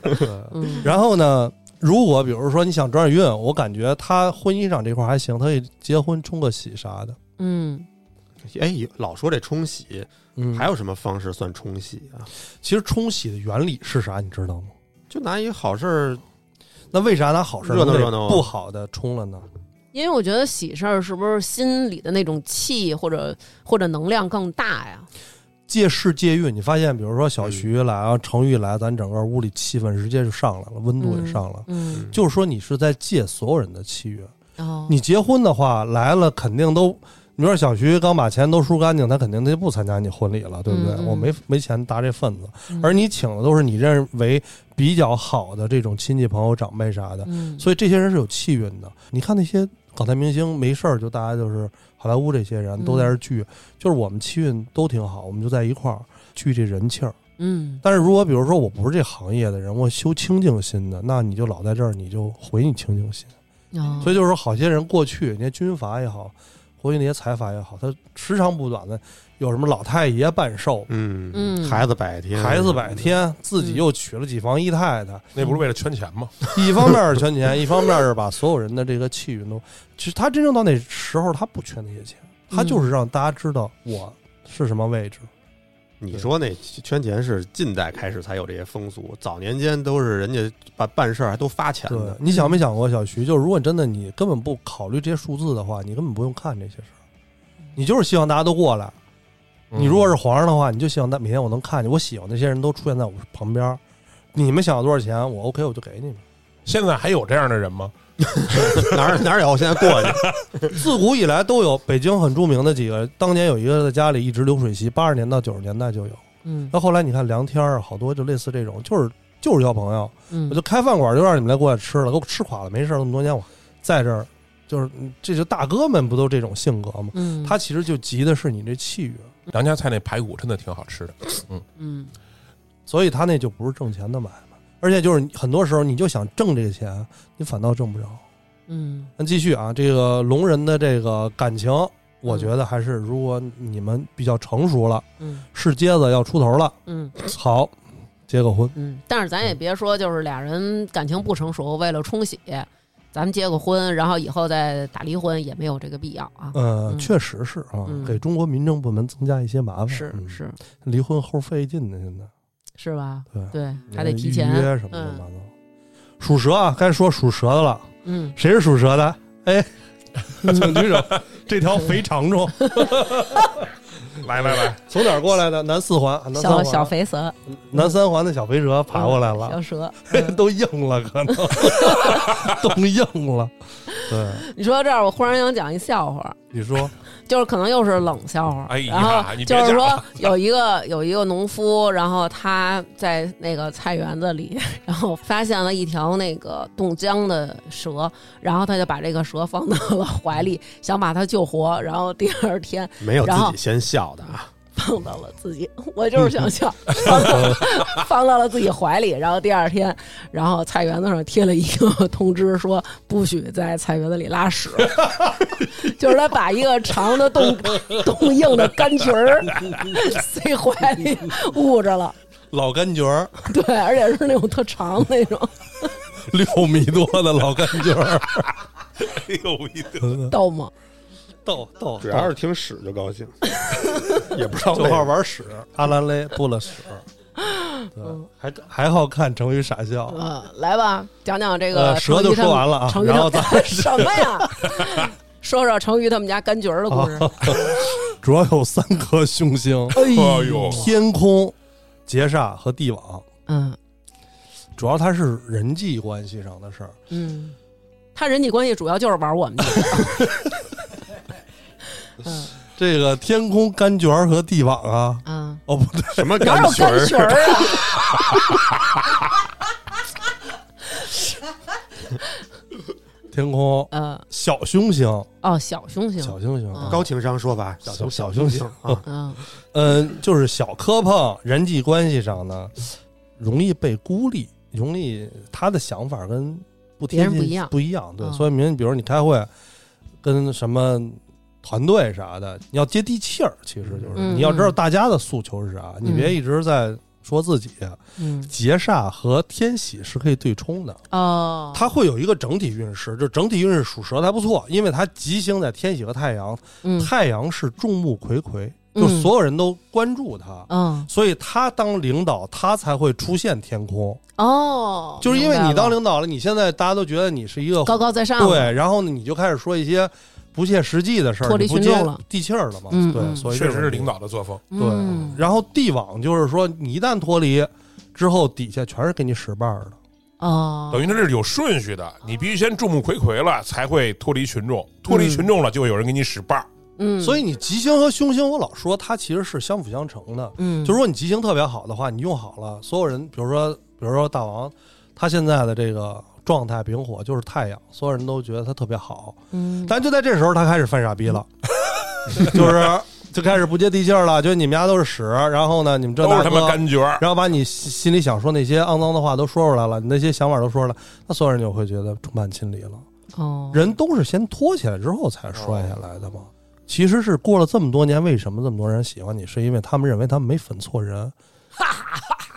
嗯然后呢，如果比如说你想转转运，我感觉他婚姻上这块还行，他可以结婚冲个喜啥的。嗯，哎，老说这冲洗，嗯，还有什么方式算冲洗啊？其实冲洗的原理是啥，你知道吗？就拿一个好事儿，那为啥拿好事儿热闹热闹啊不好的冲了呢？因为我觉得喜事儿是不是心里的那种气或者或者能量更大呀？借势借运，你发现，比如说小徐来啊，程昱来，咱整个屋里气氛直接就上来了，温度也上了。嗯，就是说，你是在借所有人的气运。哦，你结婚的话，来了肯定都，你说小徐刚把钱都输干净，他肯定他就不参加你婚礼了，对不对？我没没钱搭这份子，嗯。而你请的都是你认为比较好的这种亲戚朋友、长辈啥的，嗯，所以这些人是有气运的。你看那些港台明星没事儿，就大家就是好莱坞这些人都在这儿聚，就是我们气运都挺好，我们就在一块儿聚这人气儿。嗯。但是如果比如说我不是这行业的人，我修清净心的，那你就老在这儿，你就回你清净心，哦。所以就是说，好些人过去那些军阀也好，过去那些财阀也好，他时长不短的，有什么老太爷办寿，嗯嗯孩子百天，孩子百天，自己又娶了几房姨太太，那不是为了圈钱吗？一方面是圈钱，一方面是把所有人的这个气运都，其实他真正到那时候，他不缺那些钱，他就是让大家知道我是什么位置。你说那圈钱是近代开始才有这些风俗，早年间都是人家办办事儿还都发钱对的，。你想没想过，小徐，就是如果真的你根本不考虑这些数字的话，你根本不用看这些事儿，你就是希望大家都过来。你如果是皇上的话，你就希望他每天我能看见我喜欢那些人都出现在我旁边儿。你们想要多少钱，我 OK，我就给你们。现在还有这样的人吗？哪儿哪儿有？现在过去，自古以来都有，北京很著名的几个，当年有一个在家里一直流水席，八十年到九十年代就有。嗯那后来你看梁天儿，好多就类似这种，就是就是交朋友，嗯我就开饭馆就让你们来过来吃了，给我吃垮了没事儿，那么多年我在这儿，就是这就大哥们不都这种性格吗？嗯他其实就急的是你这气运，梁家菜那排骨真的挺好吃的。嗯嗯所以他那就不是挣钱的买卖，而且就是很多时候你就想挣这个钱，你反倒挣不着。嗯那继续啊，这个龙人的这个感情，我觉得还是如果你们比较成熟了，嗯是接子要出头了，嗯好，结个婚。嗯，但是咱也别说，就是俩人感情不成熟，为了冲喜，咱们结个婚，然后以后再打离婚，也没有这个必要啊。呃，嗯确实是啊，嗯给中国民政部门增加一些麻烦。嗯是是离婚后费劲呢，现在是吧？对对，还得提预前约什么乱七嗯八糟。属蛇啊，该说属蛇的了。嗯，谁是属蛇的？哎，请举手。这条 肥长虫来来来，从哪儿过来的？南四环，南三小环，小肥蛇，南三环的小肥蛇爬过来了，小蛇。嗯都硬了，可能都硬了。对，你说到这儿，我忽然想讲一笑话，你说就是可能又是冷笑话。哎呀然后就是说 有一个有一个农夫，然后他在那个菜园子里，然后发现了一条那个冻僵的蛇，然后他就把这个蛇放到了怀里，想把它救活。然后第二天没有自己先笑的啊。放到了自己，我就是想笑，放到了自己怀里。然后第二天，然后菜园子上贴了一个通知，说不许在菜园子里拉屎，就是他把一个长的冻冻硬的干裙儿 塞怀里捂着了，老干角儿，对，而且是那种特长那种，六米多的老干角儿，哎呦我一个逗吗？逗逗，主要是听屎就高兴，也不知道就好玩屎，阿兰勒布了屎，对，还还好看成语傻笑。嗯，来吧，讲讲这个呃蛇就说完了啊成瑜然后他 们什么呀？说说成语他们家柑橘儿的故事。主要有三颗凶星：哎呦，天空、劫煞和地网。嗯主要它是人际关系上的事儿。嗯，他人际关系主要就是玩我们去。嗯。这个天空干角儿和地网啊，嗯，哦不对，什么干裙儿啊？天空嗯，小凶星，哦，小凶星，小凶星嗯，高情商说法，小小凶星。啊，嗯嗯，就是小磕碰，人际关系上呢，容易被孤立，容易他的想法跟不贴近别人不一样不一样。对，嗯所以明，比如你开会跟什么团队啥的，你要接地气儿，其实就是、嗯。你要知道大家的诉求是啥，你别一直在说自己。嗯，劫煞和天喜是可以对冲的，哦，它会有一个整体运势，就整体运势属蛇的还不错，因为它吉星在天喜和太阳，嗯。太阳是众目睽睽，嗯。就所有人都关注他。嗯。所以他当领导，他才会出现天空，哦，就是因为你当领导了，你现在大家都觉得你是一个高高在上，对，然后呢，你就开始说一些不切实际的事儿，脱离你不接群众了。地气儿了嘛，对，嗯。对所以确实是领导的作风。对。嗯，然后地网就是说，你一旦脱离之后，底下全是给你使绊儿的，哦，等于它是有顺序的，你必须先众目睽睽了，才会脱离群众，脱离群众了，就会有人给你使绊儿。嗯，所以你吉星和凶星，我老说它其实是相辅相成的，嗯，就是说你吉星特别好的话，你用好了，所有人，比如说，比如说大王，他现在的这个状态丙火就是太阳，所有人都觉得他特别好，嗯，但就在这时候，他开始犯傻逼了，就是就开始不接地气儿了，觉得你们家都是屎，然后呢，你们这都是他妈干角，然后把你心心里想说那些肮脏的话都说出来了，你那些想法都说出来，那所有人就会觉得众叛亲离了。哦，人都是先拖起来之后才摔下来的嘛。其实是过了这么多年，为什么这么多人喜欢你？是因为他们认为他们没粉错人。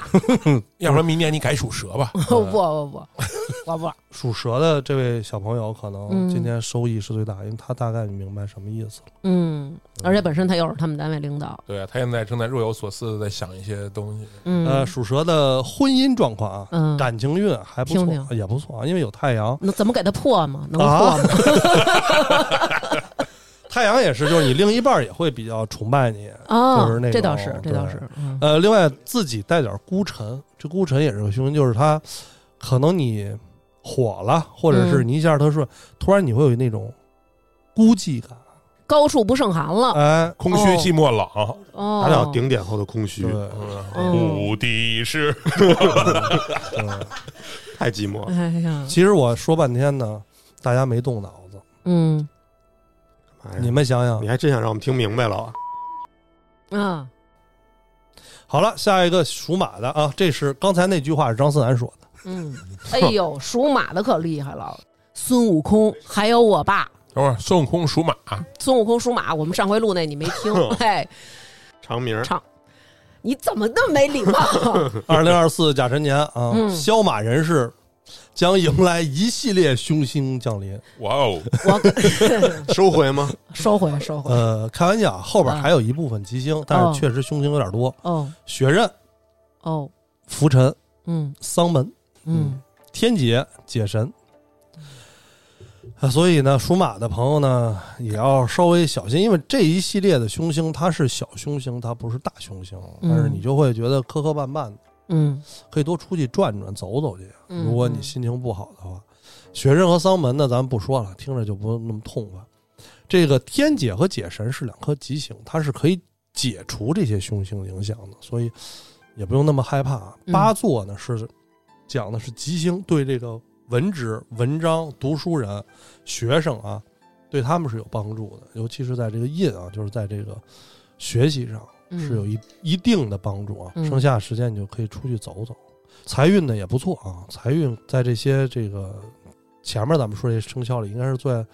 要不然明年你改属蛇吧。不不不，我不，属蛇的这位小朋友，可能嗯今天收益是最大，因为他大概明白什么意思了。嗯，而且本身他又是他们单位领导，对啊，他现在正在若有所思的在想一些东西。嗯，呃，属蛇的婚姻状况啊，嗯，感情运还不错，听听也不错啊，因为有太阳。那怎么给他破吗？能破啊吗？太阳也是，就是你另一半也会比较崇拜你。哦就是那，这倒种是，这倒是，嗯。呃，另外自己带点孤沉，这孤沉也是个凶星，就是他可能你火了，或者是嗯你一下他说，突然你会有那种孤寂感，高处不胜寒了，哎，空虚、寂寞、冷。哦，达到顶点后的空虚。对，，哦嗯，无敌是。太寂寞了。哎呀，其实我说半天呢，大家没动脑子，嗯哎你们想想。你。还真想让我们听明白了。啊？啊，好了，下一个属马的啊，这是刚才那句话是张思楠说的，嗯，哎呦，属马的可厉害了，孙悟空，还有我爸。等会儿孙悟空属马，孙悟空属马，我们上回录那你没听，哎，长名儿。长。你怎么那么没礼貌？二零二四甲辰年啊，嗯。肖马人士将迎来一系列凶星降临。哇哦，我 收回吗？收回收回，呃，开玩笑，后边还有一部分吉星，但是确实凶星有点多，哦。血刃、哦，浮沉、嗯。丧门、嗯天劫、解神。啊，所以呢，属马的朋友呢，也要稍微小心，因为这一系列的凶星它是小凶星，它不是大凶星，嗯。但是你就会觉得磕磕绊绊的，嗯可以多出去转转、走走去。嗯，如果你心情不好的话，血刃和丧门呢，咱们不说了，听着就不那么痛快。这个天解和解神是两颗吉星，它是可以解除这些凶星影响的，所以也不用那么害怕。嗯八座呢是讲的是吉星对这个文职、文章、读书人、学生啊，对他们是有帮助的，尤其是在这个印啊，就是在这个学习上嗯是有一一定的帮助啊。嗯剩下时间你就可以出去走走。财运呢也不错啊，财运在这些这个前面咱们说这些生肖里，应该是最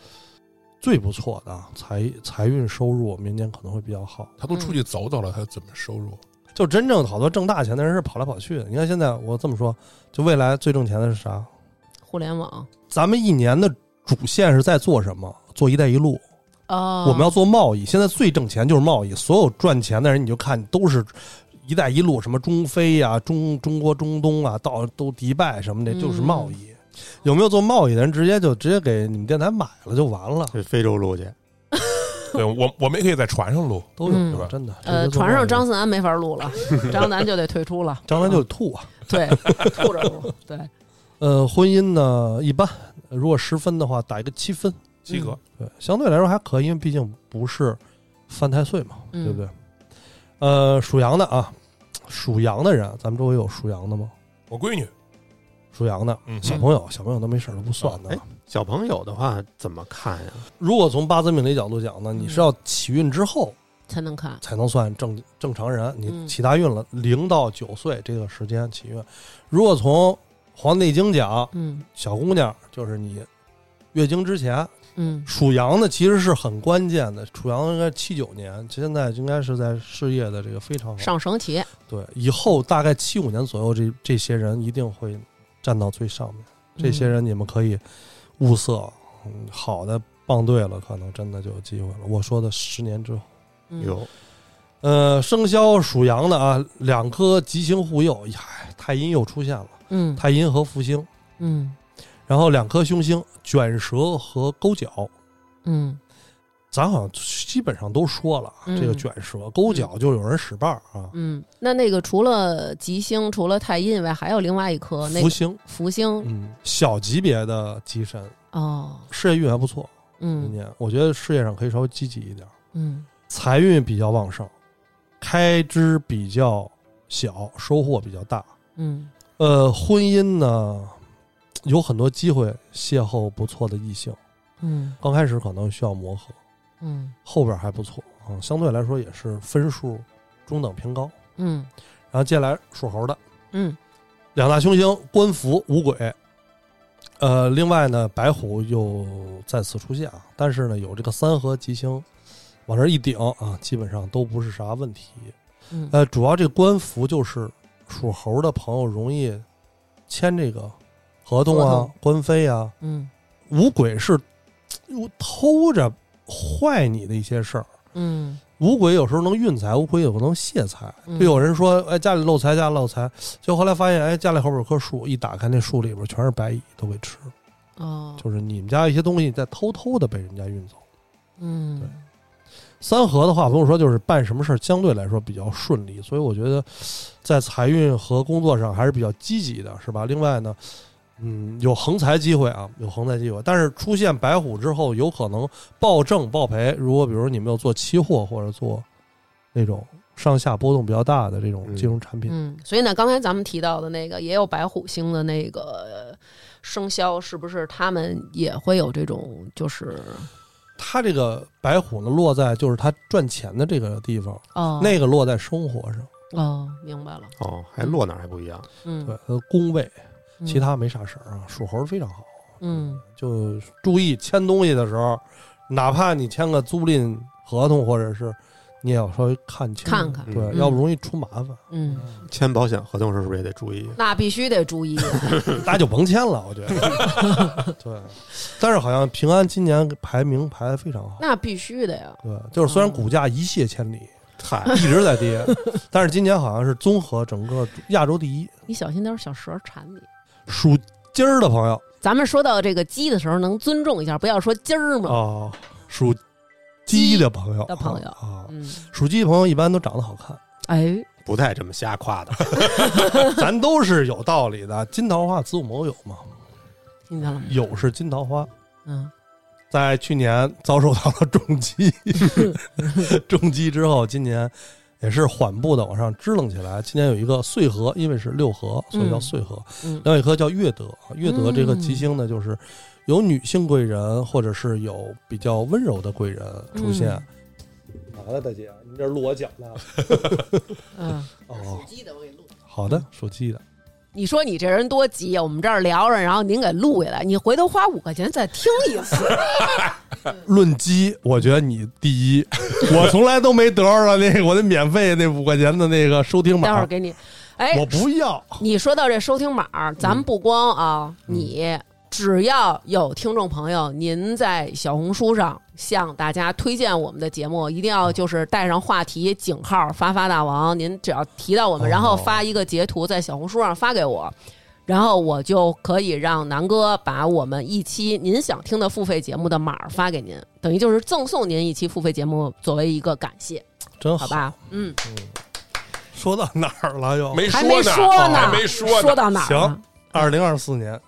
最不错的啊，财财运收入明年可能会比较好。他都出去走走了，他怎么收入？就真正好多挣大钱的人是跑来跑去的。你看现在我这么说，就未来最挣钱的是啥？互联网咱们一年的主线是在做什么？做“一带一路”，哦，我们要做贸易。现在最挣钱就是贸易，所有赚钱的人你就看都是“一带一路”，什么中非呀、中中国中东啊，到都迪拜什么的，嗯就是贸易。有没有做贸易的人，直接就直接给你们电台买了就完了，去非洲录去，对我我们也可以在船上录，都有，嗯是吧？真的。呃，船上张思楠没法录了，张楠就得退出了，张楠就吐啊。对，吐着录，对，呃，婚姻呢一般，如果十分的话，打一个七分。及格。对，相对来说还可以，因为毕竟不是犯太岁嘛，嗯对不对？呃，属羊的啊，属羊的人，咱们周围有属羊的吗？我闺女，属羊的嗯小朋友，小朋友都没事儿都不算的哎。小朋友的话怎么看呀？如果从八字命理角度讲呢，嗯你是要起运之后才能看，才能算正正常人，你嗯起大运了，零到九岁这个时间起运。如果从《黄帝内经》讲，嗯小姑娘就是你月经之前，嗯。属羊的其实是很关键的，属羊应该七九年，现在应该是在事业的这个非常好。上升期，对，以后大概七五年左右，这这些人一定会站到最上面。这些人你们可以物色，嗯，好的棒对了，可能真的就有机会了。我说的十年之后，嗯。有。呃，生肖属羊的啊，两颗吉星护佑，呀，太阴又出现了，嗯。太阴和福星，嗯然后两颗凶星卷舌和勾角。嗯。咱好像基本上都说了，嗯。这个卷舌勾脚就有人使绊儿啊，嗯，那那个除了吉星，除了太阴以外，还有另外一颗那个福星，福星。嗯，小级别的吉神，哦，事业运还不错，今嗯年。我觉得事业上可以稍微积极一点，嗯。财运比较旺盛，开支比较小，收获比较大。嗯。呃，婚姻呢，有很多机会邂逅不错的异性，嗯。刚开始可能需要磨合，嗯。后边还不错啊，相对来说也是分数中等偏高。嗯。然后接下来属猴的。嗯。两大凶星官服五鬼，呃，另外呢，白虎又再次出现啊，但是呢，有这个三合吉星往这一顶啊，基本上都不是啥问题。嗯。呃，主要这官服就是属猴的朋友容易签这个合同啊官非啊。嗯五鬼是偷着坏你的一些事儿。嗯五鬼有时候能运财，五鬼有时候能泄财。嗯就有人说，哎，家里漏财，家里漏财，就后来发现，哎，家里后边有棵树，一打开那树里边全是白蚁，都给吃了。哦，就是你们家一些东西在偷偷的被人家运走。嗯对三合的话，不用说，就是办什么事儿相对来说比较顺利，所以我觉得在财运和工作上还是比较积极的，是吧？另外呢，嗯，有横财机会啊，有横财机会，但是出现白虎之后，有可能暴挣暴赔。如果比如你们有做期货或者做那种上下波动比较大的这种金融产品，嗯，所以呢，刚才咱们提到的那个也有白虎星的那个呃生肖，是不是他们也会有这种就是他这个白虎呢落在就是他赚钱的这个地方，哦那个落在生活上，哦，明白了，哦，还落哪儿还不一样？嗯，对，它的宫位，嗯其他没啥事儿啊，属猴非常好。嗯就注意签东西的时候，哪怕你签个租赁合同，或者是你也要稍微看清楚，看看对，嗯要不容易出麻烦。嗯，签保险合同时是不是也得注意？那必须得注意，大家就甭签了，我觉得。对，但是好像平安今年排名排的非常好。那必须的呀，对，就是虽然股价一泻千里，嗨，一直在跌，但是今年好像是综合整个亚洲第一。你小心点儿小蛇缠你。属鸡儿的朋友咱们说到这个鸡的时候，能尊重一下，不要说鸡儿嘛。哦，属鸡的朋友的朋友啊，嗯，属鸡的朋友一般都长得好看。哎，不带这么瞎夸的。咱都是有道理的。金桃花子午卯酉嘛，听见了吗？酉是金桃花，嗯在去年遭受到了重击，重击之后，今年也是缓步的往上支棱起来。今年有一个岁合，因为是六合，所以叫岁合。嗯另外一颗叫月德，月德这个吉星呢，就是有女性贵人，或者是有比较温柔的贵人出现。完了，大姐？你这录我讲呢？嗯，哦，鸡的我给录。好的，属鸡的。你说你这人多急啊！我们这儿聊着，然后您给录下来，你回头花五块钱再听一次。论基，我觉得你第一，我从来都没得着了那个我的免费那五块钱的那个收听码，待会儿给你。哎我，不要。你说到这收听码，咱们不光啊，你只要有听众朋友，您在小红书上向大家推荐我们的节目，一定要就是带上话题井号“发发大王”，您只要提到我们，哦然后发一个截图在小红书上发给我。然后我就可以让南哥把我们一期您想听的付费节目的码发给您，等于就是赠送您一期付费节目作为一个感谢，真好？吧？嗯，说到哪儿了又？没还没，说呢，还没说呢。说到哪儿行？二零二四年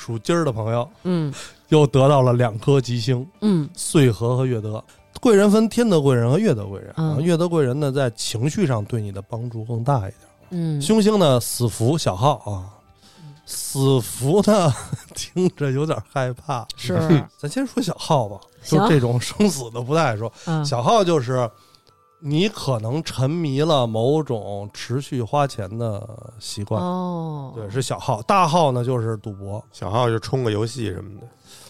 属鸡儿的朋友嗯又得到了两颗吉星，嗯岁合和月德。贵人分天德贵人和月德贵人啊，嗯月德贵人呢在情绪上对你的帮助更大一点。嗯，凶星呢死符小号啊，死符呢 听着有点害怕。是，咱先说小号吧，就这种生死的不太爱说。嗯小号就是你可能沉迷了某种持续花钱的习惯，哦，对，是小号。大号呢就是赌博，小号就充个游戏什么的，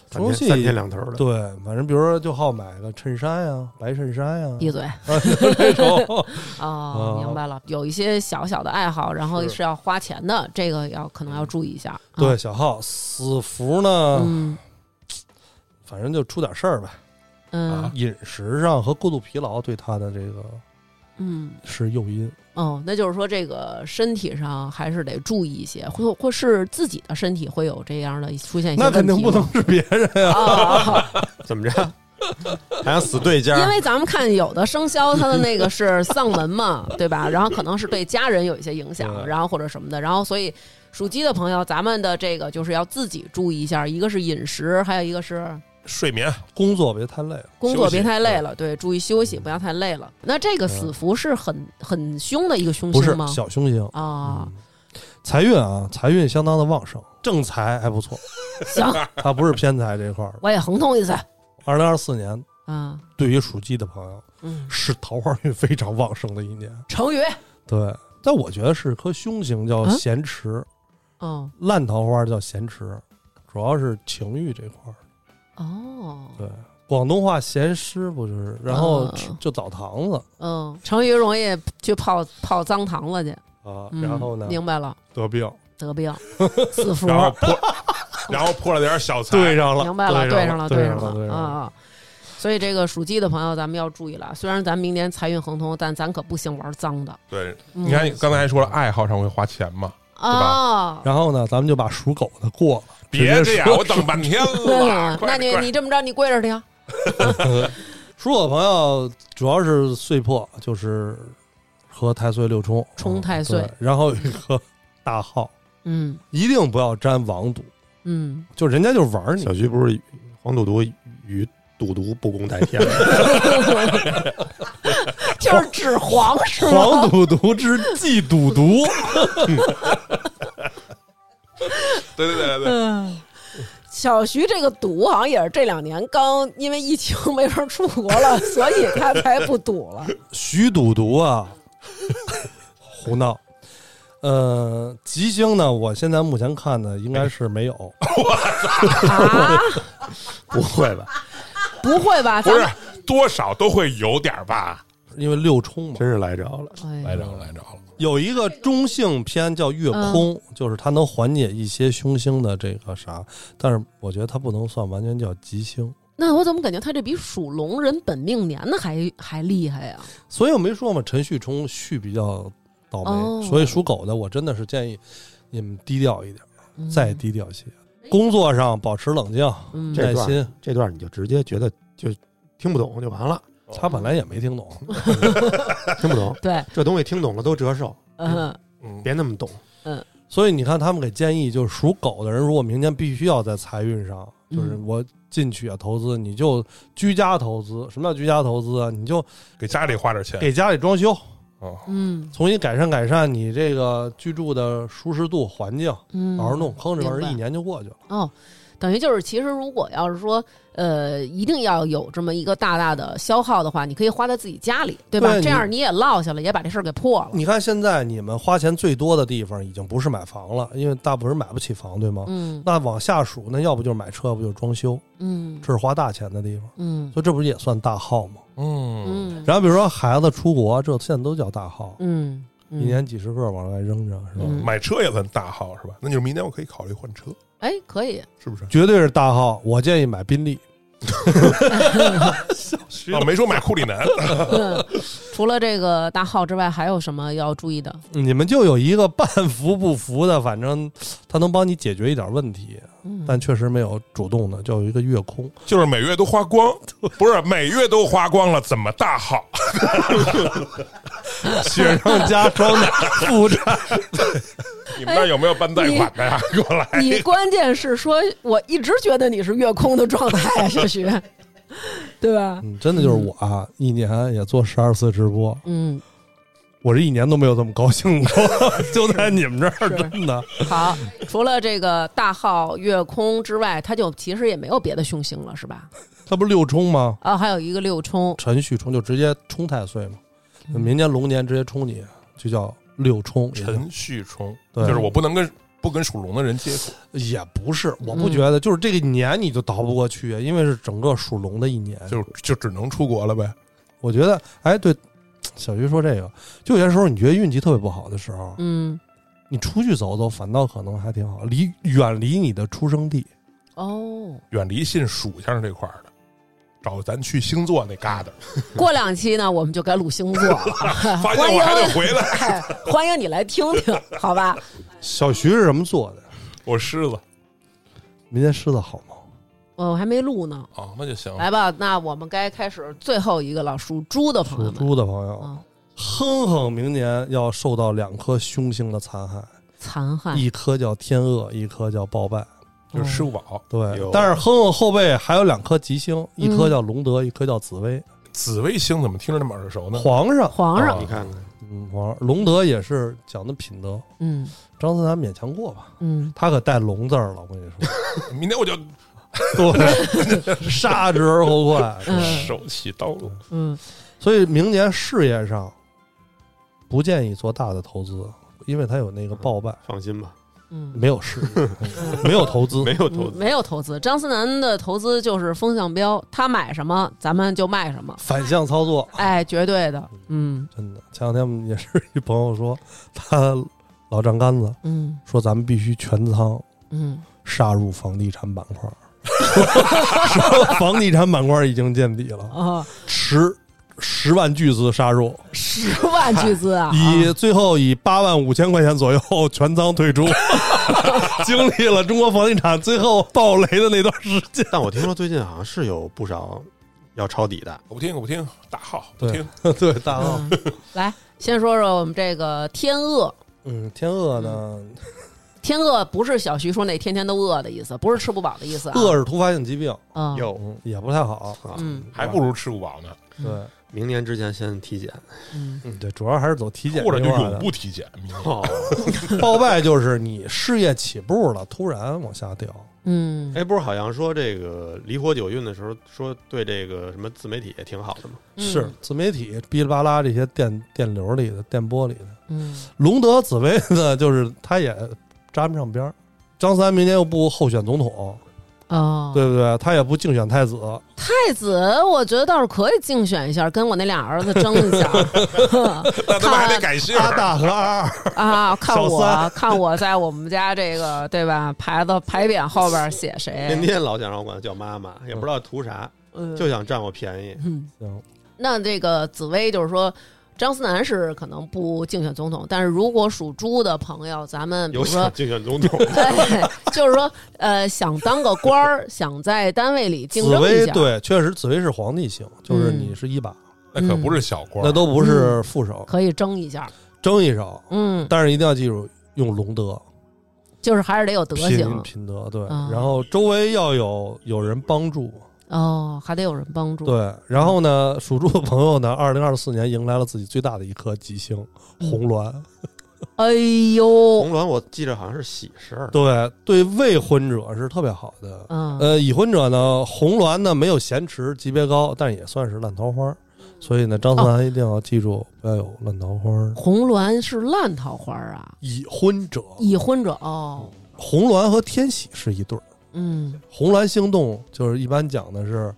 充游戏三天两头的。对，反正比如说就好买个衬衫呀、白衬衫呀，闭嘴 这种。哦，啊明白了，有一些小小的爱好，然后是是要花钱的，这个要可能要注意一下。啊对，，小号死服呢，嗯反正就出点事儿呗。嗯饮食上和过度疲劳对他的这个嗯，是诱因。哦，那就是说这个身体上还是得注意一些，或或是自己的身体会有这样的出现一些那肯定不能是别人呀。啊，怎么着？还想死对家？因为咱们看有的生肖，它的那个是丧门嘛，对吧？然后可能是对家人有一些影响，然后或者什么的，然后所以属鸡的朋友，咱们的这个就是要自己注意一下，一个是饮食，还有一个是睡眠工作别太累了。工作别太累了，对，注意休息，不要太累了。那这个死符是很很凶的一个凶不是星吗？小凶星。啊，嗯。财运啊，财运相当的旺盛，正财还不错，行，它不是偏财这一块儿。我也横通一次。二零二四年啊，对于属鸡的朋友嗯，是桃花运非常旺盛的一年。成语，对，但我觉得是颗凶星叫啊？咸池，嗯，烂桃花叫咸池，主要是情欲这块儿。哦，对，广东话咸湿不就是，然后就澡堂子嗯，成鱼容易去泡泡脏堂子去，啊，嗯然后呢明白了，得病，得病，然后破，然后泼了点小财，对上了，明白了，对上了，对上了，对上了。啊啊！所以这个属鸡的朋友，咱们要注意了。虽然咱明年财运亨通，但咱可不行玩脏的。对，嗯你看刚才还说了，爱好上会花钱嘛，啊，然后呢，咱们就把属狗的过了，别这样，我等半天了那你你这么着，你跪着去啊。属狗的朋友主要是碎破，就是和太岁六冲，冲太岁对然后有一个大号，嗯一定不要沾网赌，嗯，就人家就玩你小，徐不是黄赌毒与赌毒不共戴天吗？就是指黄是吗？黄赌毒之忌赌毒，对对对对小徐这个赌好像也是这两年刚因为疫情没法出国了，所以他才不赌了。徐赌毒啊，胡闹。呃，吉星呢，我现在目前看的应该是没有，啊，不会吧？不会吧？不是多少都会有点吧？因为六冲嘛。真是来着了。哎来着了来着了，有一个中性篇叫月空，就是它能缓解一些凶星的这个啥，但是我觉得它不能算完全叫吉星。那我怎么感觉他这比属龙人本命年的还还厉害呀？所以我没说嘛，陈旭冲旭比较倒霉，哦所以属狗的我真的是建议你们低调一点，嗯再低调些。工作上保持冷静，嗯这段耐心。这段你就直接觉得就听不懂就完了，他本来也没听懂，听不懂对，这东西听懂了都折寿，嗯嗯，别那么懂。嗯所以你看他们给建议，就是属狗的人，如果明年必须要在财运上，就是嗯我进去啊投资，你就居家投资。什么叫居家投资啊？你就给家里花点钱给家里装修，哦，嗯重新改善改善你这个居住的舒适度、环境，嗯，好好弄，吭哧明白玩一年就过去了。哦，等于就是，其实如果要是说，呃，一定要有这么一个大大的消耗的话，你可以花在自己家里，对吧？对这样你也落下了，也把这事儿给破了。你看现在你们花钱最多的地方已经不是买房了，因为大部分人买不起房，对吗？嗯那往下数，那要不就是买车，要不就是装修，嗯这是花大钱的地方，嗯所以这不是也算大耗吗？嗯，嗯，然后比如说孩子出国，这现在都叫大号，嗯，嗯一年几十个往外扔着，是吧？嗯买车也算大号是吧？那就是明年我可以考虑换车，哎，可以，是不是？绝对是大号。我建议买宾利。哦，没说买库里南，嗯，除了这个大号之外，还有什么要注意的？你们就有一个半服不服的，反正他能帮你解决一点问题，嗯，但确实没有主动的，就有一个月空。就是每月都花光，不是每月都花光了，怎么大号？雪上加霜的负债，你们那有没有办贷款的呀？过来，你关键是说，我一直觉得你是月空的状态，啊小徐，对吧？嗯，真的就是我啊，一年也做十二次直播，嗯，我这一年都没有这么高兴过，就在你们这儿，真的。好，除了这个大号月空之外，他就其实也没有别的凶星了，是吧？他不是六冲吗？啊，还有一个六冲，辰戌冲就直接冲太岁嘛，嗯明年龙年直接冲你，就叫六冲。也就辰戌冲，对就是我不能跟不跟属龙的人接触，也不是，我不嗯觉得，就是这个年你就倒不过去，因为是整个属龙的一年。就就只能出国了呗。我觉得，哎，对，小徐说这个，就有些时候你觉得运气特别不好的时候，嗯，你出去走走，反倒可能还挺好，离远离你的出生地。哦，远离信属相这块儿的，找咱去星座那旮瘩，过两期呢，我们就该录星座了，发现欢我还得迎，回来。哎欢迎你来听听，好吧？小徐是什么座的？我狮子明天狮子好吗？我还没录呢，哦，那就行。来吧，那我们该开始最后一个了，属猪的朋属友们，猪的朋友，啊，哼哼，明年要受到两颗凶星的残害，残害，一颗叫天恶，一颗叫暴败。就是狮虎宝，对，但是哼哼后背还有两颗吉星，一颗叫龙德，一颗叫紫薇。紫薇星怎么听着那么耳熟呢？皇上，皇上，哦你看。看，嗯，皇上，龙德也是讲的品德，嗯。张思楠勉强过吧，嗯，他可带龙字儿了，我跟你说，明天我就 对，杀之而后快。嗯。手起刀落。嗯。所以明年事业上不建议做大的投资，因为它有那个暴败。放心吧，嗯，没有事，没有投资，嗯没有投资，没有投资。张思南的投资就是风向标，他买什么咱们就卖什么，反向操作，哎，绝对的，嗯真的。前两天我们也是一朋友说，他老丈杆子嗯。说咱们必须全仓嗯，杀入房地产板块 房地产板块已经见底了，啊，十十万巨资杀入，十万巨资啊，以最后以八万五千块钱左右 全仓退出，经历了中国房地产最后暴雷的那段时间。但我听说最近好像是有不少要抄底的，我不听，我不听，大号不听。对，大号，嗯来，先说说我们这个天鳄。嗯，天鳄呢，天饿不是小徐说那天天都饿的意思，不是吃不饱的意思啊。饿是突发性疾病，嗯有嗯，也不太好。啊，嗯还不如吃不饱呢，对，明年之前先体检。嗯对，主要还是走体检或者就永这块的不体检。哦，报败就是你事业起步了，突然往下掉。嗯，哎，不是好像说这个离火九运的时候，说对这个什么自媒体也挺好的吗？嗯是自媒体哔哩吧啦这些电电流里的、电波里的。嗯龙德紫薇呢，就是他也沾不上边儿。张三明年又不候选总统，哦，对不对？他也不竞选太子，太子，我觉得倒是可以竞选一下，跟我那俩儿子争一下 那他们还得改姓。阿大和阿二，啊！看我看我在我们家这个对吧牌子牌匾后边写天谁？天老想让我管他叫妈妈，也不知道图啥，嗯就想占我便宜。嗯行，那这个紫薇就是说。张思南是可能不竞选总统，但是如果属猪的朋友，咱们比如说竞选总统，对，就是说，呃，想当个官儿，想在单位里竞争一下，对，确实紫薇是皇帝星，就是你是一把，那可不是小官儿，那都不是副手，可以争一下。争一手。嗯，但是一定要记住，用龙德，就是还是得有德品行品德对，嗯然后周围要有有人帮助，哦，还得有人帮助。对，然后呢，属猪的朋友呢，二零二四年迎来了自己最大的一颗吉星嗯。红鸾，哎呦，红鸾我记着好像是喜事儿，对，对未婚者是特别好的。嗯，呃，已婚者呢，红鸾呢没有咸池级别高，但也算是烂桃花，所以呢，张思楠一定要记住，不要有烂桃花。红鸾是烂桃花啊，已婚者，已婚者哦，红鸾和天喜是一对儿。嗯红蓝星动就是一般讲的是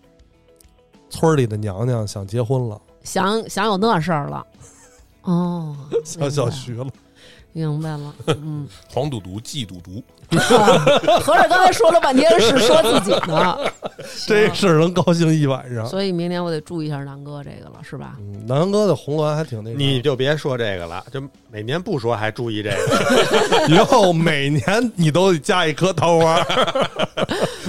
村儿里的娘娘想结婚了，想想有那事儿了。哦，想小徐了。明白了，嗯，黄赌毒，忌赌毒，合着刚才说了半天是说自己呢，这事儿能高兴一晚上。所以明年我得注意一下南哥这个了，是吧？嗯，南哥的红鸾还挺那个，你就别说这个了，就每年不说还注意这个，以后每年你都得加一颗桃花，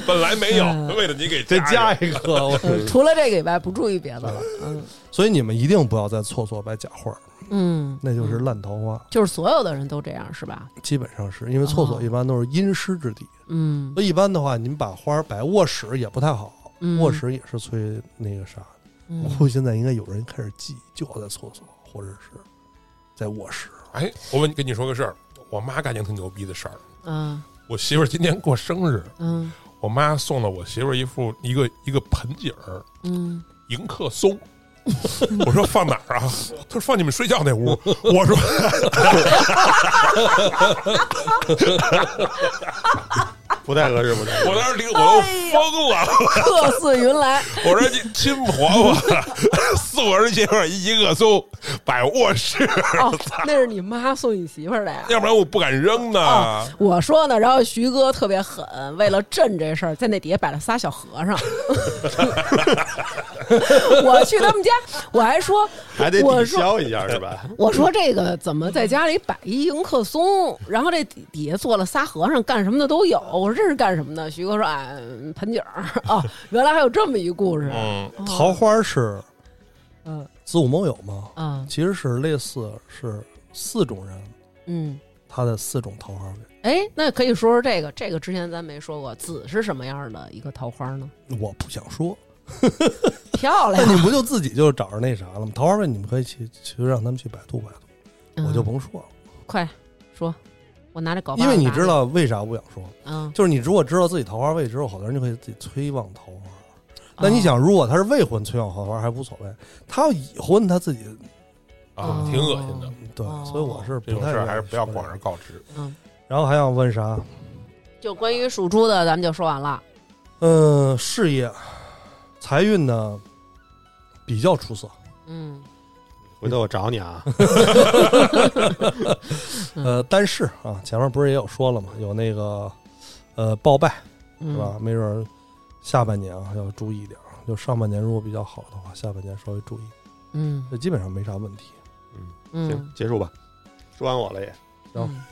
本来没有嗯，为了你给再加一一颗。除了这个以外，不注意别的了。嗯所以你们一定不要在厕所摆假花，嗯，那就是烂桃花。就是所有的人都这样，是吧？基本上是因为厕所哦一般都是阴湿之地，嗯所以一般的话，你们把花摆卧室也不太好，嗯，卧室也是催那个啥。嗯我估计现在应该有人开始记，就在厕所或者是在卧室。哎，我问跟你说个事儿，我妈干件挺牛逼的事儿。嗯我媳妇儿今年过生日，嗯我妈送了我媳妇儿一副一个一个盆景儿，嗯，迎客松。我说放哪儿啊？他说放你们睡觉那屋。我说 不太合适，不太合适。我当时听我都疯了。客似云来。我说你亲婆婆四五儿媳妇儿一个松摆卧室，哦，那是你妈送你媳妇儿的呀？要不然我不敢扔呢。哦我说呢，然后徐哥特别狠，为了镇这事儿，在那底下摆了仨小和尚。我去他们家，我还说，还得抵我说消一下是吧？我说这个怎么在家里摆一迎客松，然后这底底下坐了仨和尚，干什么的都有。我说这是干什么的？徐哥说，哎，盆景儿啊，原来还有这么一故事。桃花是嗯子午卯酉嘛，嗯其实是类似是四种人嗯，他的四种桃花位。哎，那可以说说这个，这个之前咱没说过，子是什么样的一个桃花呢？我不想说，漂亮那亮，你不就自己就找着那啥了吗？桃花位你们可以去去让他们去百度百度，我就嗯甭说了，快说，我拿着稿把因为你知道为啥不想说？嗯，就是你如果知道自己桃花位之后，好多人就会自己催旺桃花。那哦你想，如果他是未婚催旺桃花还无所谓，他要已婚他自己啊，挺恶心的。对哦，所以我是这种太事儿还是不要广而告之。嗯，然后还想问啥？就关于属猪的，咱们就说完了。嗯，事业、财运呢比较出色。嗯回头我找你啊，嗯呃，但是啊，前面不是也有说了嘛，有那个呃报败是嗯吧？没准儿下半年啊要注意点儿，就上半年如果比较好的话，下半年稍微注意，嗯这基本上没啥问题。嗯行，结束吧，说完我了也。行嗯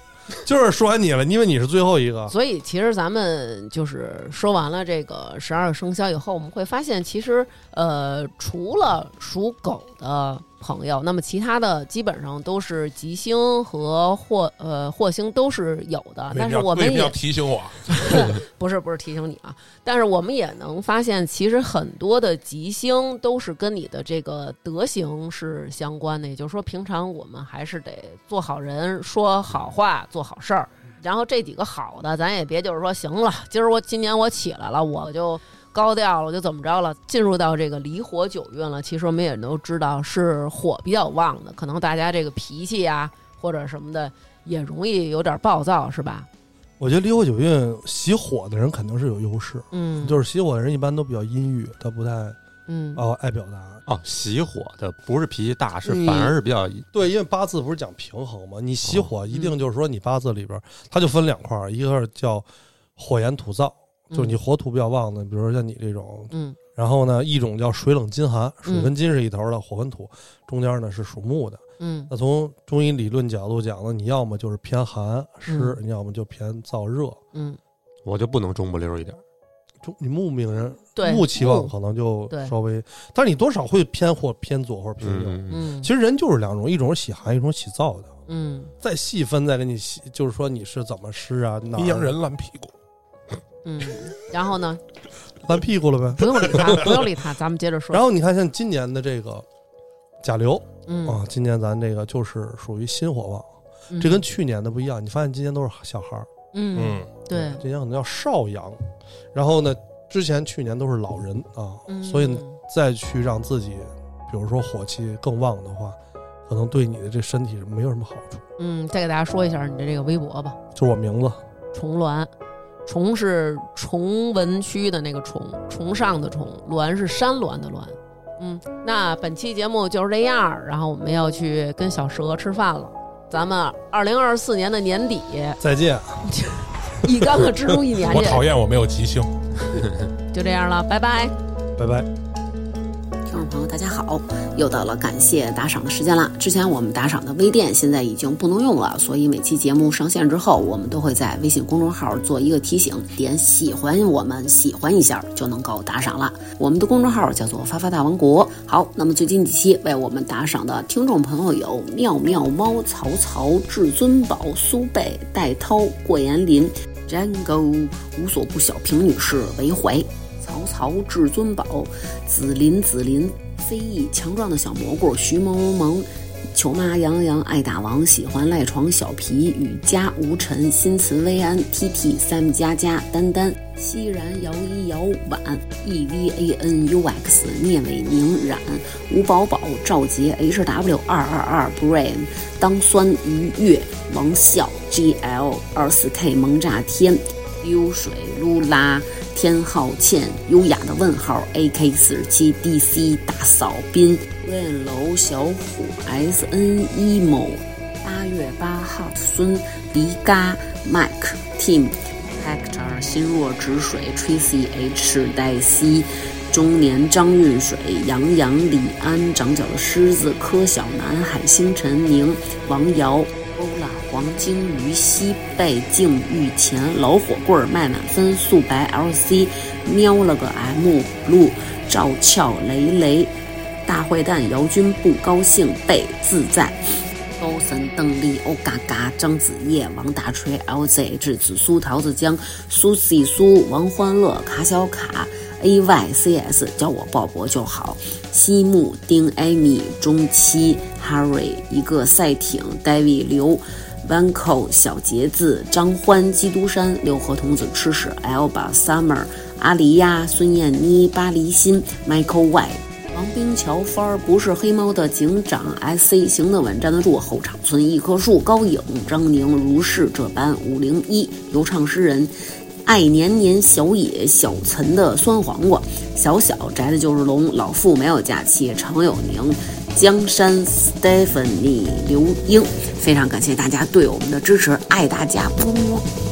就是说完你了，因为你是最后一个。所以其实咱们就是说完了这个十二个生肖以后，我们会发现，其实呃，除了属狗的朋友，那么其他的基本上都是吉星和祸呃祸星都是有的。但是我们也提醒我？不是不是提醒你啊，但是我们也能发现，其实很多的吉星都是跟你的这个德行是相关的。也就是说，平常我们还是得做好人，说好话，做好事儿。然后这几个好的，咱也别就是说，行了，今儿我今年我起来了，我就高调了，就怎么着了，进入到这个离火九运了。其实我们也都知道是火比较旺的，可能大家这个脾气啊、或者什么的也容易有点暴躁，是吧？我觉得离火九运喜火的人肯定是有优势，嗯，就是喜火的人一般都比较阴郁，他不太嗯哦爱表达。哦，喜火的不是脾气大，是嗯反而是比较对，因为八字不是讲平衡嘛，你喜火一定就是说你八字里边儿它就分两块儿，一个是叫火炎土燥，就是你火土比较旺的，比如说像你这种，嗯然后呢一种叫水冷金寒，水跟金是一头的，火跟土中间呢是属木的。嗯那从中医理论角度讲呢，你要么就是偏寒湿，你要么就偏燥热。嗯，我就不能中不溜一点。中你木命人对，木气旺可能就稍微，但是你多少会偏或偏左或者偏右。嗯，嗯其实人就是两种，一种是喜寒，一种喜燥的。嗯再细分，再给你细，就是说你是怎么湿啊？阴阳人烂屁股，嗯，然后呢，烂屁股了呗。不用理他，不用理他，咱们接着说。然后你看，像今年的这个甲流嗯，啊，今年咱这个就是属于心火旺，嗯这跟去年的不一样。你发现今年都是小孩儿，嗯嗯，对，今年可能叫少阳。然后呢，之前去年都是老人啊，嗯所以呢再去让自己，比如说火气更旺的话，可能对你的这身体没有什么好处。嗯，再给大家说一下你的这个微博吧，就是我名字，重峦。崇是崇文区的那个崇，崇尚的崇，峦是山峦的峦。嗯，那本期节目就是这样，然后我们要去跟小蛇吃饭了。咱们二零二四年的年底，再见。一缸子支出一年，我讨厌我没有即兴。就这样了，拜拜。拜拜。朋友，大家好，又到了感谢打赏的时间啦。之前我们打赏的微店现在已经不能用了，所以每期节目上线之后，我们都会在微信公众号做一个提醒，点喜欢我们喜欢一下就能够打赏了。我们的公众号叫做“发发大王国”。好，那么最近几期为我们打赏的听众朋友有妙妙猫、曹操、至尊宝、苏贝、戴涛、过眼林、Jango、无所不晓平女士、为怀。曹操、至尊宝、紫林、紫林、飞翼、强壮的小蘑菇、徐萌萌萌、球妈、杨洋、爱打王、喜欢赖床、小皮、雨佳、吴晨、新慈、薇安、T T、Sam 佳佳、丹丹、熙然、姚一、姚婉、E V A N U X、聂伟宁、冉、吴宝宝、赵杰、H W 二二二 Brain、当酸、于越、王笑、G L 二四 K 萌炸天。流水噜啦，天浩欠优雅的问号，AK 四十七 DC 大扫宾，苑楼小虎 SN emo，八月八 hot 孙黎嘎 Mike Tim Hector 心若止水 Tracy H 黛西。中年张运水、杨洋、李安、长脚的狮子、柯小南、海星辰、宁、王瑶、欧拉、黄金鱼、西贝、静玉前、老火棍儿、麦满分、素白 LC、喵了个 M、blue、赵俏、雷雷、大坏蛋姚军不高兴、被自在。高森、邓丽、欧嘎嘎、张子叶、王大锤、LZ、智子苏、桃子江、苏西苏、王欢乐、卡小卡、A Y C S，叫我鲍勃就好。西木、丁、艾米、中期、Harry，一个赛艇、David 刘、Vanco 小杰子、张欢、基督山、六合童子吃屎、Elba、Summer、阿狸呀、孙燕妮、巴黎心、Michael Y、王王冰桥番儿，不是黑猫的警长。SC，行得稳，站得住，后场村一棵树，高颖、张宁如是这般，五零一游唱诗人。爱年年小野小岑的酸黄瓜，小小宅的就是龙，老付没有假期，常有宁，江山 Stephanie 刘英，非常感谢大家对我们的支持，爱大家，么么么。